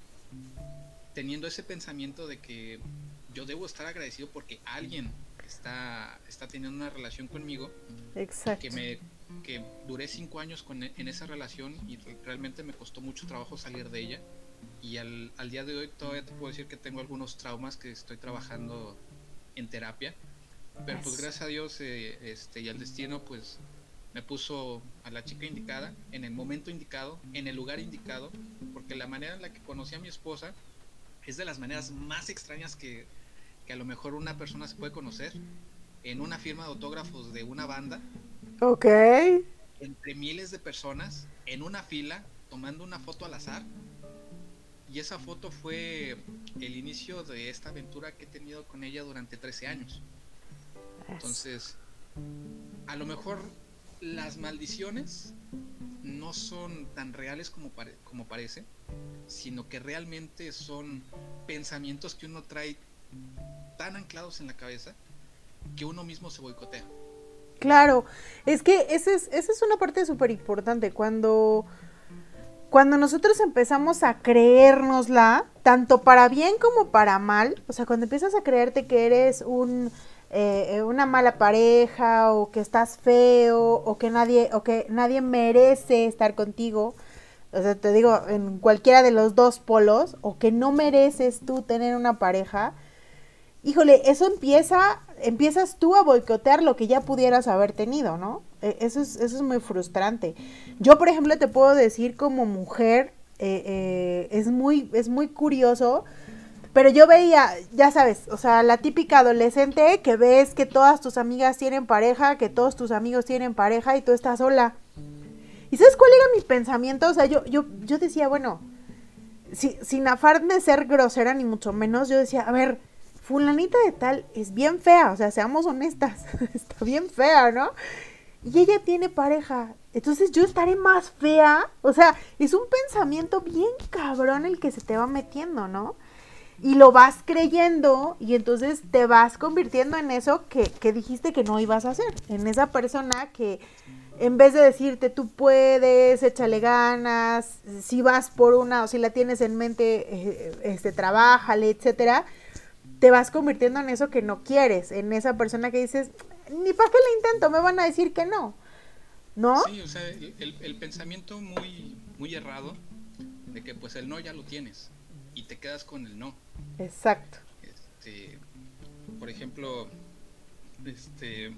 teniendo ese pensamiento de que yo debo estar agradecido porque alguien está, está teniendo una relación conmigo exacto. que me que duré cinco años con, e- en esa relación y re- realmente me costó mucho trabajo salir de ella. Y al, al día de hoy todavía te puedo decir que tengo algunos traumas que estoy trabajando en terapia. Pero pues gracias a Dios eh, este y al destino pues me puso a la chica indicada, en el momento indicado, en el lugar indicado, porque la manera en la que conocí a mi esposa es de las maneras más extrañas que, que a lo mejor una persona se puede conocer, en una firma de autógrafos de una banda, Ok. entre miles de personas, en una fila, tomando una foto al azar. Y esa foto fue el inicio de esta aventura que he tenido con ella durante 13 años. Entonces, a lo mejor las maldiciones no son tan reales como, pare- como parece, sino que realmente son pensamientos que uno trae tan anclados en la cabeza que uno mismo se boicotea. Claro, es que esa es, esa es una parte súper importante. Cuando, cuando nosotros empezamos a creérnosla, tanto para bien como para mal, o sea, cuando empiezas a creerte que eres un, eh, una mala pareja, o que estás feo, o que nadie, o que nadie merece estar contigo, o sea, te digo, en cualquiera de los dos polos, o que no mereces tú tener una pareja, híjole, eso empieza, empiezas tú a boicotear lo que ya pudieras haber tenido, ¿no? E- Eso es, eso es muy frustrante. Yo, por ejemplo, te puedo decir como mujer, eh, eh, es, muy, es muy curioso, pero yo veía, ya sabes, o sea, la típica adolescente que ves que todas tus amigas tienen pareja, que todos tus amigos tienen pareja y tú estás sola. ¿Y sabes cuál era mi pensamiento? O sea, yo, yo, yo decía, bueno, si- sin afán de ser grosera ni mucho menos, yo decía, a ver, fulanita de tal es bien fea, o sea, seamos honestas, (laughs) está bien fea, ¿no? Y ella tiene pareja, entonces yo estaré más fea, o sea, es un pensamiento bien cabrón el que se te va metiendo, ¿no? Y lo vas creyendo y entonces te vas convirtiendo en eso que, que dijiste que no ibas a hacer, en esa persona que en vez de decirte tú puedes, échale ganas, si vas por una o si la tienes en mente, eh, este, trabájale, etcétera, te vas convirtiendo en eso que no quieres, en esa persona que dices, ni para qué le intento, me van a decir que no, ¿no? Sí, o sea, el, el- el pensamiento muy, muy errado de que pues el no ya lo tienes y te quedas con el no. Exacto. Este, por ejemplo, este,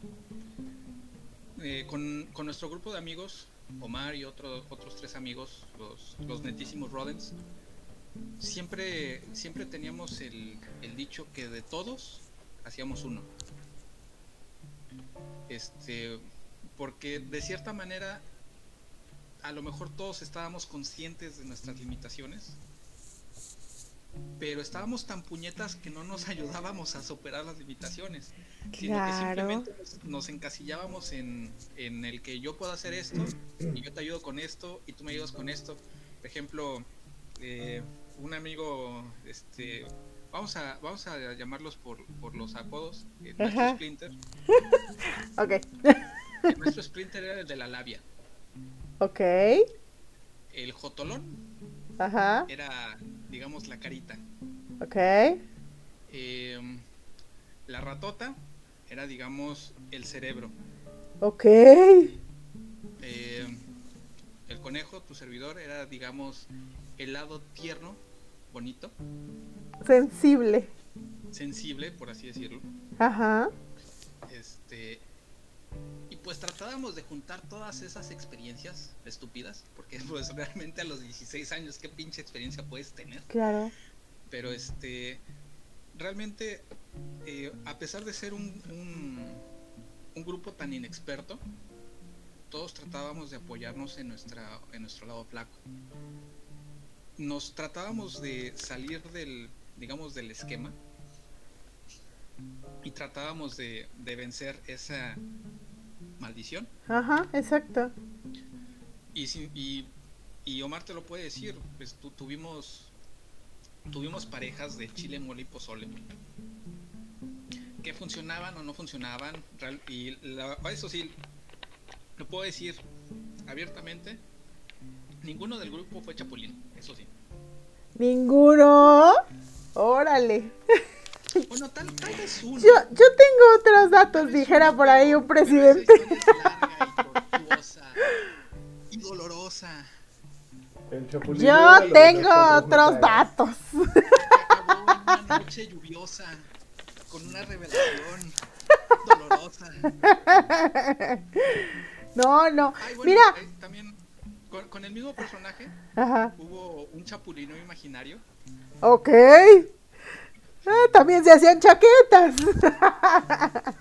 eh, con, con nuestro grupo de amigos, Omar y otro- otros tres amigos, los, los netísimos Rodents, siempre, siempre teníamos el, el dicho que de todos hacíamos uno. Este, porque de cierta manera, a lo mejor todos estábamos conscientes de nuestras limitaciones, pero estábamos tan puñetas que no nos (laughs) ayudábamos a superar las limitaciones, sino que Claro. simplemente nos, nos encasillábamos en, en el que yo puedo hacer esto y yo te ayudo con esto y tú me ayudas con esto. Por ejemplo, eh, un amigo, este, vamos a, vamos a llamarlos por, por los apodos, nuestro Ajá. Splinter. (laughs) Ok. El nuestro Splinter era el de la labia. Ok. El Jotolón Ajá. era, digamos, la carita. Ok. Eh, la ratota era, digamos, el cerebro. Ok. Eh, el conejo, tu servidor, era, digamos, el lado tierno, bonito, Sensible. sensible, por así decirlo. Ajá. Este, y pues tratábamos de juntar todas esas experiencias estúpidas, porque (laughs) pues realmente a los 16 años, ¿qué pinche experiencia puedes tener? Claro. Pero este, realmente, eh, a pesar de ser un, un, un grupo tan inexperto, todos tratábamos de apoyarnos en, nuestra, en nuestro lado flaco. Nos tratábamos de salir del, digamos, del esquema y tratábamos de, de vencer esa maldición. Ajá, exacto. Y, y, y Omar te lo puede decir, pues tu- tuvimos tuvimos parejas de chile, mole y pozole que funcionaban o no funcionaban. y la- eso sí, lo puedo decir abiertamente, ninguno del grupo fue chapulín, eso sí. Ninguno. Órale. (laughs) Bueno, tal, tal vez uno. Yo, yo tengo otros datos, dijera por ahí un presidente. es larga y tortuosa y dolorosa. El chapulín Yo tengo otros datos. acabó en una noche lluviosa con una revelación dolorosa. (laughs) No, no. Ay, bueno, Mira. eh, también con, con el mismo personaje Ajá. hubo un chapulino imaginario. Ok. Ah, también se hacían chaquetas. (laughs)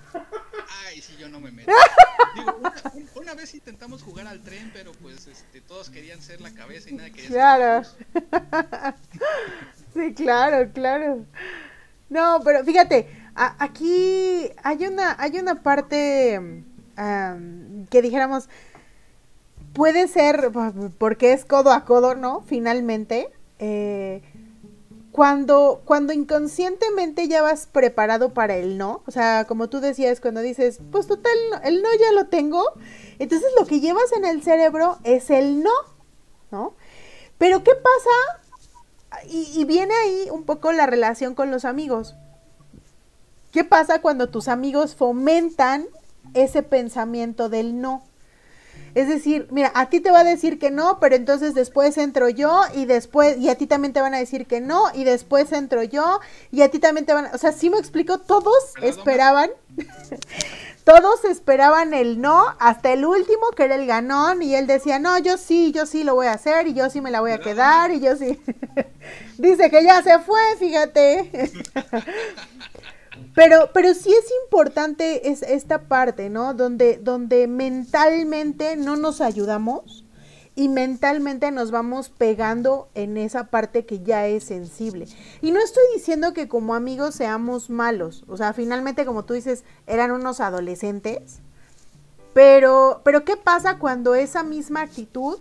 Ay, si yo no me meto. (laughs) Digo, una, un- una vez intentamos jugar al tren, pero pues este, todos querían ser la cabeza y nadie quería Claro. ser la. (laughs) Sí, claro, claro. No, pero fíjate, a- aquí hay una, hay una parte am, que dijéramos, puede ser, p- porque es codo a codo, ¿no? Finalmente, eh, cuando, cuando inconscientemente ya vas preparado para el no, o sea, como tú decías, cuando dices, pues total, el no ya lo tengo, entonces lo que llevas en el cerebro es el no, ¿no? Pero ¿qué pasa? Y viene ahí un poco la relación con los amigos. ¿Qué pasa cuando tus amigos fomentan ese pensamiento del no? Es decir, mira, a ti te va a decir que no, pero entonces después entro yo y después, y a ti también te van a decir que no, y después entro yo, y a ti también te van a, o sea, sí me explico, todos esperaban, (laughs) todos esperaban el no hasta el último, que era el ganón, y él decía, no, yo sí, yo sí lo voy a hacer, y yo sí me la voy a ¿Verdad, quedar, y yo sí. (laughs) Dice que ya se fue, fíjate. (laughs) Pero, pero sí es importante es esta parte, ¿no? Donde, donde mentalmente no nos ayudamos y mentalmente nos vamos pegando en esa parte que ya es sensible. Y no estoy diciendo que como amigos seamos malos, o sea, finalmente como tú dices, eran unos adolescentes, pero, pero ¿qué pasa cuando esa misma actitud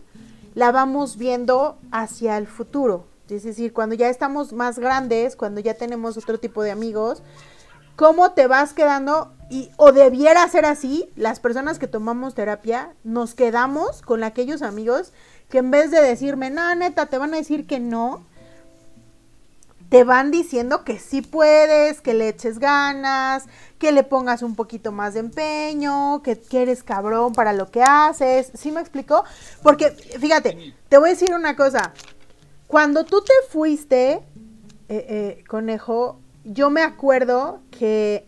la vamos viendo hacia el futuro? Es decir, cuando ya estamos más grandes, cuando ya tenemos otro tipo de amigos, ¿cómo te vas quedando? Y, o debiera ser así, las personas que tomamos terapia, nos quedamos con aquellos amigos que en vez de decirme, no, neta, te van a decir que no, te van diciendo que sí puedes, que le eches ganas, que le pongas un poquito más de empeño, que, eres cabrón para lo que haces. ¿Sí me explicó? Porque, fíjate, te voy a decir una cosa. Cuando tú te fuiste, eh, eh, conejo, yo me acuerdo que,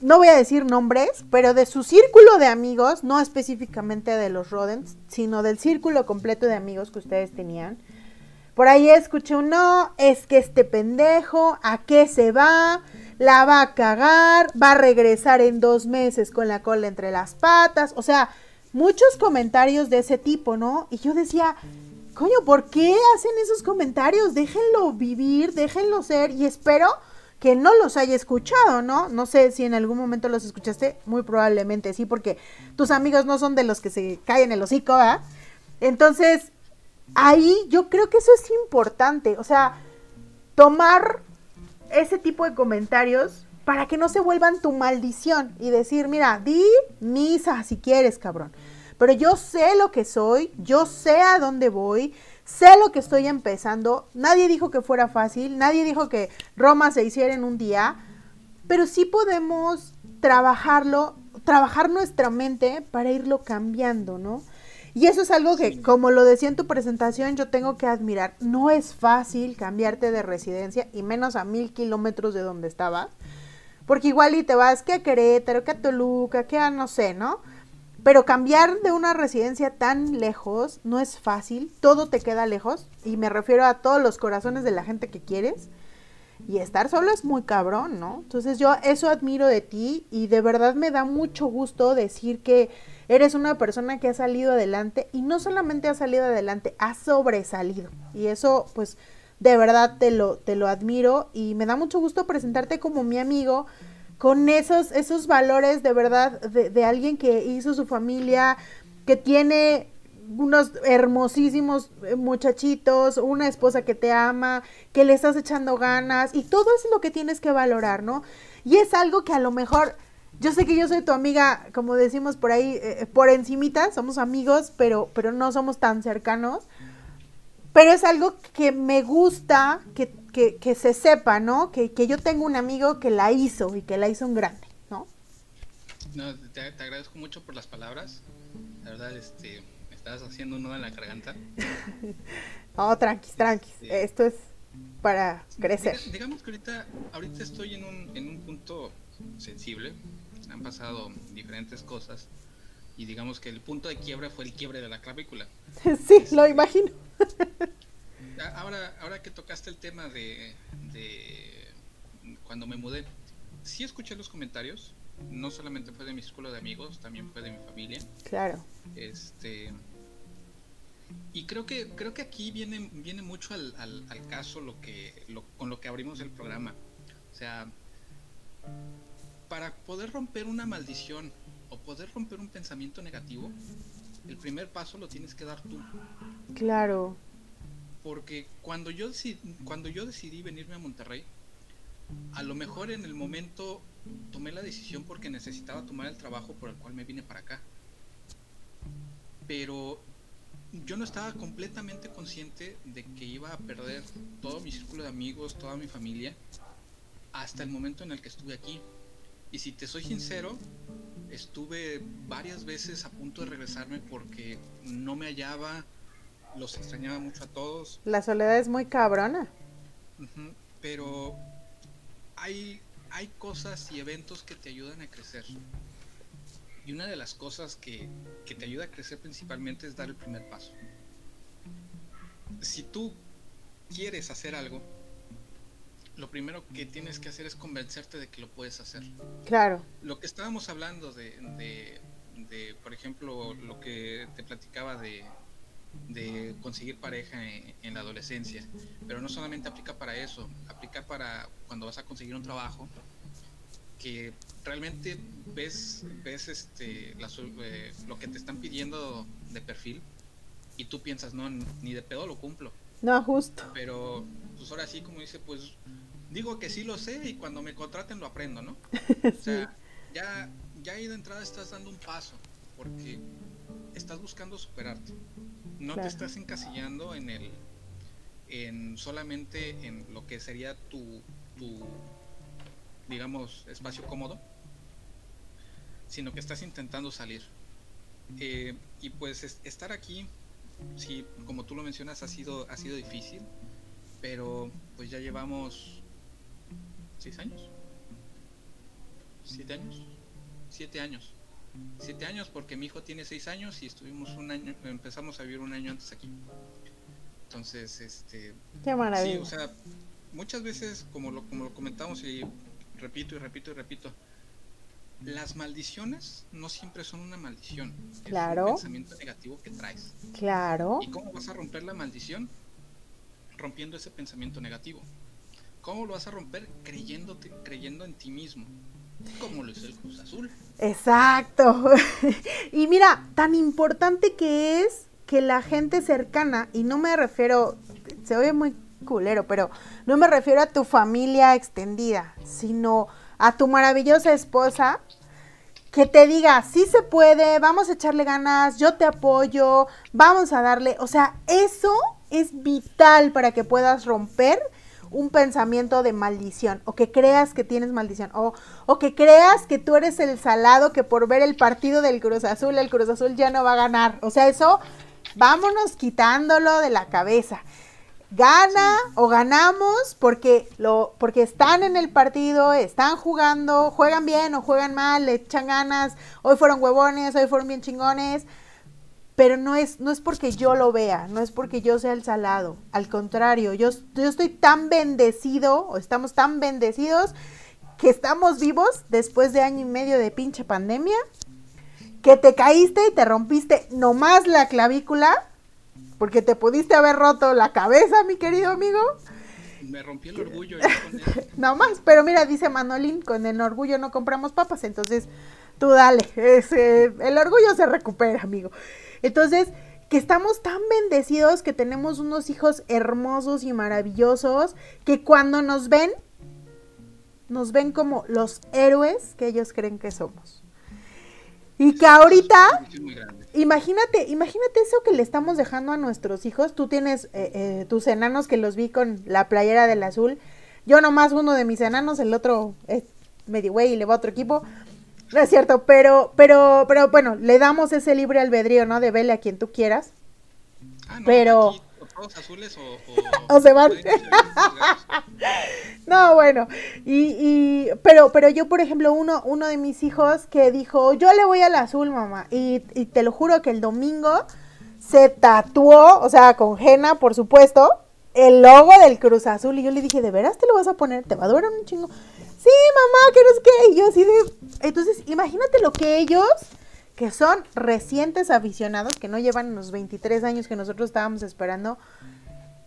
no voy a decir nombres, pero de su círculo de amigos, no específicamente de los Rodents, sino del círculo completo de amigos que ustedes tenían, por ahí escuché un no, es que este pendejo, ¿a qué se va? La va a cagar, va a regresar en dos meses con la cola entre las patas. O sea, muchos comentarios de ese tipo, ¿no? Y yo decía, coño, ¿por qué hacen esos comentarios? Déjenlo vivir, déjenlo ser y espero que no los haya escuchado, ¿no? No sé si en algún momento los escuchaste, muy probablemente sí, porque tus amigos no son de los que se caen el hocico, ¿ah? Entonces, ahí yo creo que eso es importante, o sea, tomar ese tipo de comentarios para que no se vuelvan tu maldición y decir, mira, di misa si quieres, cabrón. Pero yo sé lo que soy, yo sé a dónde voy, sé lo que estoy empezando. Nadie dijo que fuera fácil, nadie dijo que Roma se hiciera en un día, pero sí podemos trabajarlo, trabajar nuestra mente para irlo cambiando, ¿no? Y eso es algo que, como lo decía en tu presentación, yo tengo que admirar. No es fácil cambiarte de residencia y menos a mil kilómetros de donde estabas. Porque igual y te vas que a Querétaro, que a Toluca, que a no sé, ¿no? Pero cambiar de una residencia tan lejos no es fácil. Todo te queda lejos. Y me refiero a todos los corazones de la gente que quieres. Y estar solo es muy cabrón, ¿no? Entonces yo eso admiro de ti y de verdad me da mucho gusto decir que eres una persona que ha salido adelante y no solamente ha salido adelante, ha sobresalido. Y eso pues de verdad te lo, te lo admiro y me da mucho gusto presentarte como mi amigo con esos, esos valores de verdad de, alguien que hizo su familia, que tiene unos hermosísimos eh, muchachitos, una esposa que te ama, que le estás echando ganas y todo es lo que tienes que valorar, ¿no? Y es algo que a lo mejor, yo sé que yo soy tu amiga, como decimos por ahí, eh, por encimita, somos amigos, pero, pero no somos tan cercanos, pero es algo que me gusta que, que, que se sepa, ¿no? Que, que yo tengo un amigo que la hizo y que la hizo un grande, ¿no? No, te, te agradezco mucho por las palabras. La verdad, este, me estás haciendo un nudo en la garganta. (laughs) No, tranquis, tranquis. Sí. Esto es para crecer. Diga- digamos que ahorita, ahorita estoy en un, en un punto sensible. Han pasado diferentes cosas. y digamos que el punto de quiebre fue el quiebre de la clavícula. (laughs) Sí, lo imagino. (laughs) Ahora, ahora que tocaste el tema de, de cuando me mudé, sí escuché los comentarios, no solamente fue de mi círculo de amigos, también fue de mi familia. Claro. Este y creo que creo que aquí viene viene mucho al, al, caso lo que lo, con lo que abrimos el programa. O sea, para poder romper una maldición o poder romper un pensamiento negativo, el primer paso lo tienes que dar tú. Claro. Porque cuando yo cuando yo decidí venirme a Monterrey, a lo mejor en el momento tomé la decisión porque necesitaba tomar el trabajo por el cual me vine para acá. Pero yo no estaba completamente consciente de que iba a perder todo mi círculo de amigos, toda mi familia, hasta el momento en el que estuve aquí. Y si te soy sincero, estuve varias veces a punto de regresarme porque no me hallaba, los extrañaba mucho a todos. La soledad es muy cabrona. pero hay, hay cosas y eventos que te ayudan a crecer. Y una de las cosas que, que te ayuda a crecer principalmente es dar el primer paso. Si tú quieres hacer algo, lo primero que tienes que hacer es convencerte de que lo puedes hacer. Claro. Lo que estábamos hablando de, de, por ejemplo, lo que te platicaba de, de conseguir pareja en, en, la adolescencia, pero no solamente aplica para eso, aplica para cuando vas a conseguir un trabajo, que realmente ves, ves este, eh, lo que te están pidiendo de perfil y tú piensas, no, ni de pedo lo cumplo. No, justo. Pero, pues ahora sí, como dice, pues digo que sí lo sé y cuando me contraten lo aprendo, ¿no? (laughs) O sea, ya, ya ahí de entrada estás dando un paso porque estás buscando superarte. No te estás encasillando en el en solamente en lo que sería tu, tu digamos, espacio cómodo, sino que estás intentando salir. Eh, y pues estar aquí, sí, como tú lo mencionas, ha sido, ha sido difícil, pero pues ya llevamos seis años, siete años, siete años, siete años porque mi hijo tiene seis años y estuvimos un año, empezamos a vivir un año antes aquí. Entonces, este, qué maravilla. Sí, o sea, muchas veces, como lo, como lo comentamos y repito y repito y repito, las maldiciones no siempre son una maldición. Claro. Es un pensamiento negativo que traes. Claro. ¿Y cómo vas a romper la maldición? Rompiendo ese pensamiento negativo. ¿Cómo lo vas a romper? Creyéndote, creyendo en ti mismo. Como lo el Cruz Azul. Exacto. (laughs) y mira, tan importante que es que la gente cercana, y no me refiero, se oye muy culero, pero no me refiero a tu familia extendida, sino a tu maravillosa esposa que te diga, sí se puede, vamos a echarle ganas, yo te apoyo, vamos a darle, o sea, eso es vital para que puedas romper un pensamiento de maldición o que creas que tienes maldición o, o que creas que tú eres el salado que por ver el partido del Cruz Azul, el Cruz Azul ya no va a ganar. O sea, eso vámonos quitándolo de la cabeza. Gana o ganamos porque lo porque están en el partido, están jugando, juegan bien o juegan mal, le echan ganas, hoy fueron huevones, hoy fueron bien chingones, pero no es no es porque yo lo vea, no es porque yo sea el salado, al contrario, yo, yo estoy tan bendecido o estamos tan bendecidos que estamos vivos después de año y medio de pinche pandemia, que te caíste y te rompiste nomás la clavícula porque te pudiste haber roto la cabeza, mi querido amigo. Me rompí el orgullo. (laughs) no más, pero mira, dice Manolín, con el orgullo no compramos papas, entonces tú dale, el orgullo se recupera, amigo. Entonces, que estamos tan bendecidos, que tenemos unos hijos hermosos y maravillosos, que cuando nos ven, nos ven como los héroes que ellos creen que somos. Y que ahorita Imagínate, imagínate eso que le estamos dejando a nuestros hijos. Tú tienes eh, eh, tus enanos que los vi con la playera del azul. Yo nomás uno de mis enanos, el otro es medio güey y le va a otro equipo. No es cierto, pero, pero, pero bueno, le damos ese libre albedrío, ¿no? De vele a quien tú quieras. Ah, pero todos azules o, o (laughs) se van. (laughs) no, bueno, y, y, pero, pero yo, por ejemplo, uno, uno de mis hijos que dijo, yo le voy al azul, mamá, y, y te lo juro que el domingo se tatuó, o sea, con henna, por supuesto, el logo del Cruz Azul, y yo le dije, ¿de veras te lo vas a poner? ¿Te va a durar un chingo? Sí, mamá, que no es que, y yo así de, entonces, imagínate lo que ellos que son recientes aficionados, que no llevan los 23 años que nosotros estábamos esperando,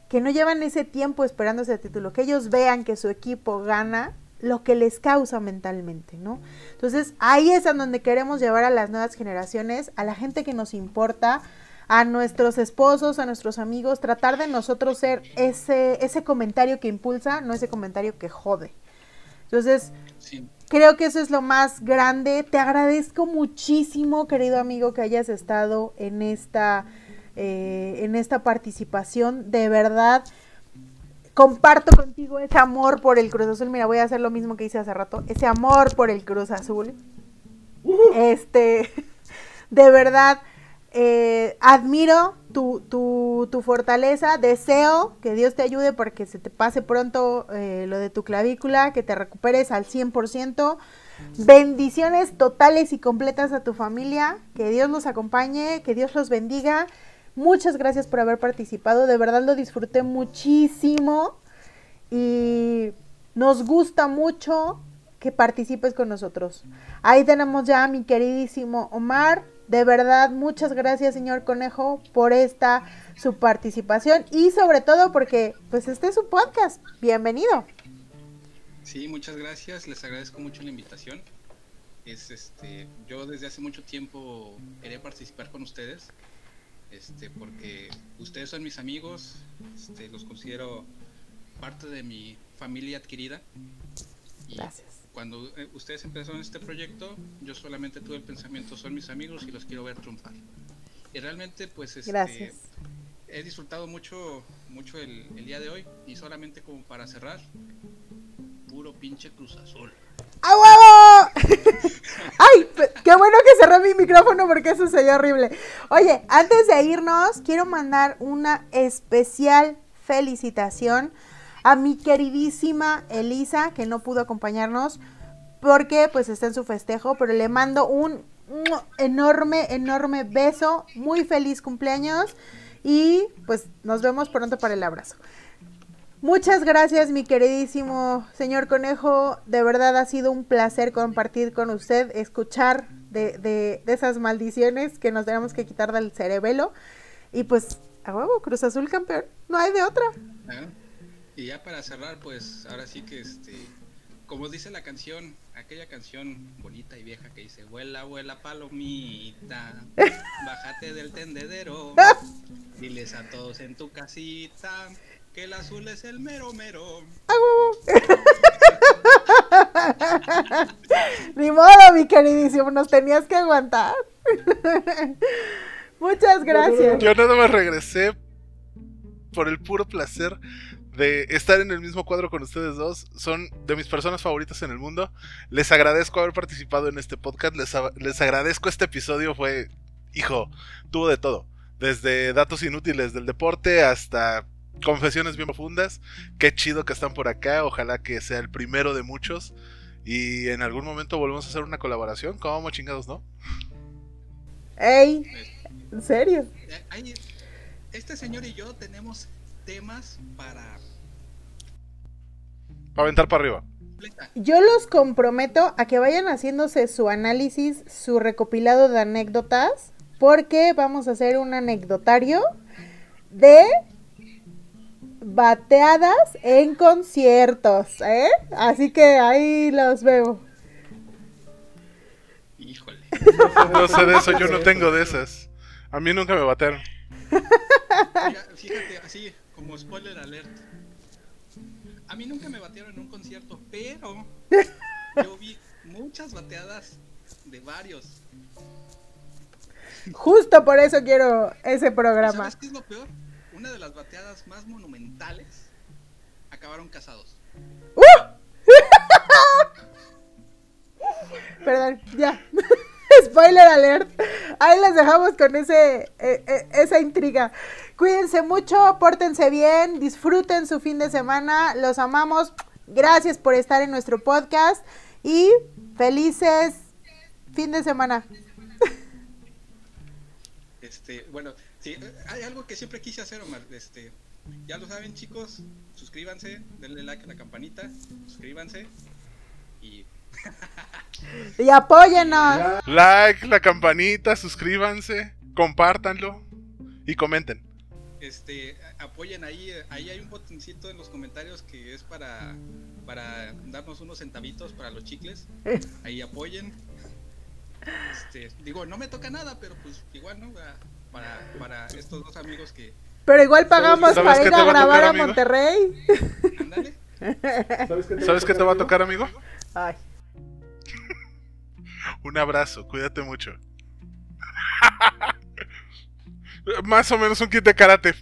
que no llevan ese tiempo esperando ese título, que ellos vean que su equipo gana lo que les causa mentalmente, ¿no? Entonces ahí es a donde queremos llevar a las nuevas generaciones, a la gente que nos importa, a nuestros esposos, a nuestros amigos, tratar de nosotros ser ese, ese comentario que impulsa, no ese comentario que jode. Entonces, creo que eso es lo más grande. Te agradezco muchísimo, querido amigo, que hayas estado en esta, eh, en esta participación. De verdad, comparto contigo ese amor por el Cruz Azul. Mira, voy a hacer lo mismo que hice hace rato. Ese amor por el Cruz Azul. Este, (laughs) de verdad, eh, admiro tu, tu, tu, fortaleza, deseo que Dios te ayude para que se te pase pronto eh, lo de tu clavícula, que te recuperes al 100%. Bendiciones totales y completas a tu familia, que Dios los acompañe, que Dios los bendiga. Muchas gracias por haber participado, de verdad lo disfruté muchísimo y nos gusta mucho que participes con nosotros. Ahí tenemos ya a mi queridísimo Omar, de verdad, muchas gracias, señor Conejo, por esta su participación y sobre todo porque pues este es su podcast. Bienvenido. Sí, muchas gracias, les agradezco mucho la invitación. Es este, yo desde hace mucho tiempo quería participar con ustedes. Este, porque ustedes son mis amigos, este, los considero parte de mi familia adquirida. Gracias cuando eh, ustedes empezaron este proyecto, yo solamente tuve el pensamiento, son mis amigos y los quiero ver triunfar. Y realmente, pues, este, he disfrutado mucho, mucho el, día de hoy y solamente como para cerrar, puro pinche Cruz Azul. ¡A huevo! (laughs) ¡Ay! Qué bueno que cerré mi micrófono porque eso sería horrible. Oye, antes de irnos, quiero mandar una especial felicitación a mi queridísima Elisa, que no pudo acompañarnos porque pues está en su festejo, pero le mando un enorme, enorme beso, muy feliz cumpleaños y pues nos vemos pronto para el abrazo. Muchas gracias, mi queridísimo señor Conejo. De verdad ha sido un placer compartir con usted, escuchar de, de, esas maldiciones que nos tenemos que quitar del cerebelo. Y pues, a huevo, Cruz Azul campeón. No hay de otra. Y ya para cerrar, pues ahora sí que este, como dice la canción, aquella canción bonita y vieja que dice, vuela, vuela palomita, bájate del tendedero, diles a todos en tu casita que el azul es el mero mero. (laughs) Ni modo, mi queridísimo, nos tenías que aguantar. (laughs) Muchas gracias. Yo nada más regresé por el puro placer de estar en el mismo cuadro con ustedes dos. Son de mis personas favoritas en el mundo. Les agradezco haber participado en este podcast. Les, les agradezco este episodio. Fue, hijo, tuvo de todo. Desde datos inútiles del deporte hasta confesiones bien profundas. Qué chido que están por acá. Ojalá que sea el primero de muchos. Y en algún momento volvemos a hacer una colaboración. ¿Cómo chingados, no? ¡Ey! ¿En serio? Este señor y yo tenemos temas para... Para aventar para arriba. Yo los comprometo a que vayan haciéndose su análisis, su recopilado de anécdotas, porque vamos a hacer un anecdotario de bateadas en conciertos, ¿eh? Así que ahí los veo. Híjole. No sé de eso, yo no tengo de esas. A mí nunca me batearon. fíjate, así, como spoiler alert. A mí nunca me batearon en un concierto, pero yo vi muchas bateadas de varios. Justo por eso quiero ese programa. ¿Sabes qué es lo peor? Una de las bateadas más monumentales acabaron casados. ¡Uh! (laughs) Perdón, ya. (laughs) Spoiler alert. Ahí les dejamos con ese, e, e, esa intriga. Cuídense mucho, pórtense bien, disfruten su fin de semana, los amamos. Gracias por estar en nuestro podcast y felices fin de semana. Este, bueno, sí, hay algo que siempre quise hacer, Omar. Este, ya lo saben, chicos, suscríbanse, denle like a la campanita, suscríbanse y Y apóyennos. Like, la campanita, suscríbanse, compártanlo y comenten. Este apoyen ahí, ahí hay un botoncito en los comentarios que es para para darnos unos centavitos para los chicles. (laughs) Ahí apoyen. Este, digo, no me toca nada, pero pues igual, ¿no? Para, para estos dos amigos que Pero igual pagamos ¿Sabes para ir a va a tocar, grabar a? Monterrey. ándale. ¿Sabes qué te, ¿Sabes qué te va a tocar, amigo? Ay. (laughs) Un abrazo, cuídate mucho. (laughs) Más o menos un kit de karate.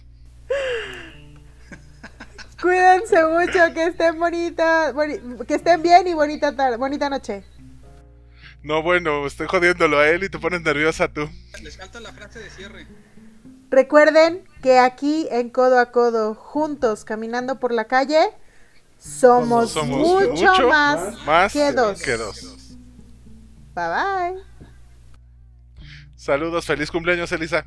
Cuídense mucho, que estén bonitas, boni- que estén bien y bonita tarde, bonita noche. No, bueno, estoy jodiéndolo a él y te pones nerviosa tú. Les falta la frase de cierre. Recuerden que aquí en Codo a Codo, juntos caminando por la calle, somos, Somos mucho, mucho más, Más que dos. que dos. Bye bye. Saludos, feliz cumpleaños, Elisa.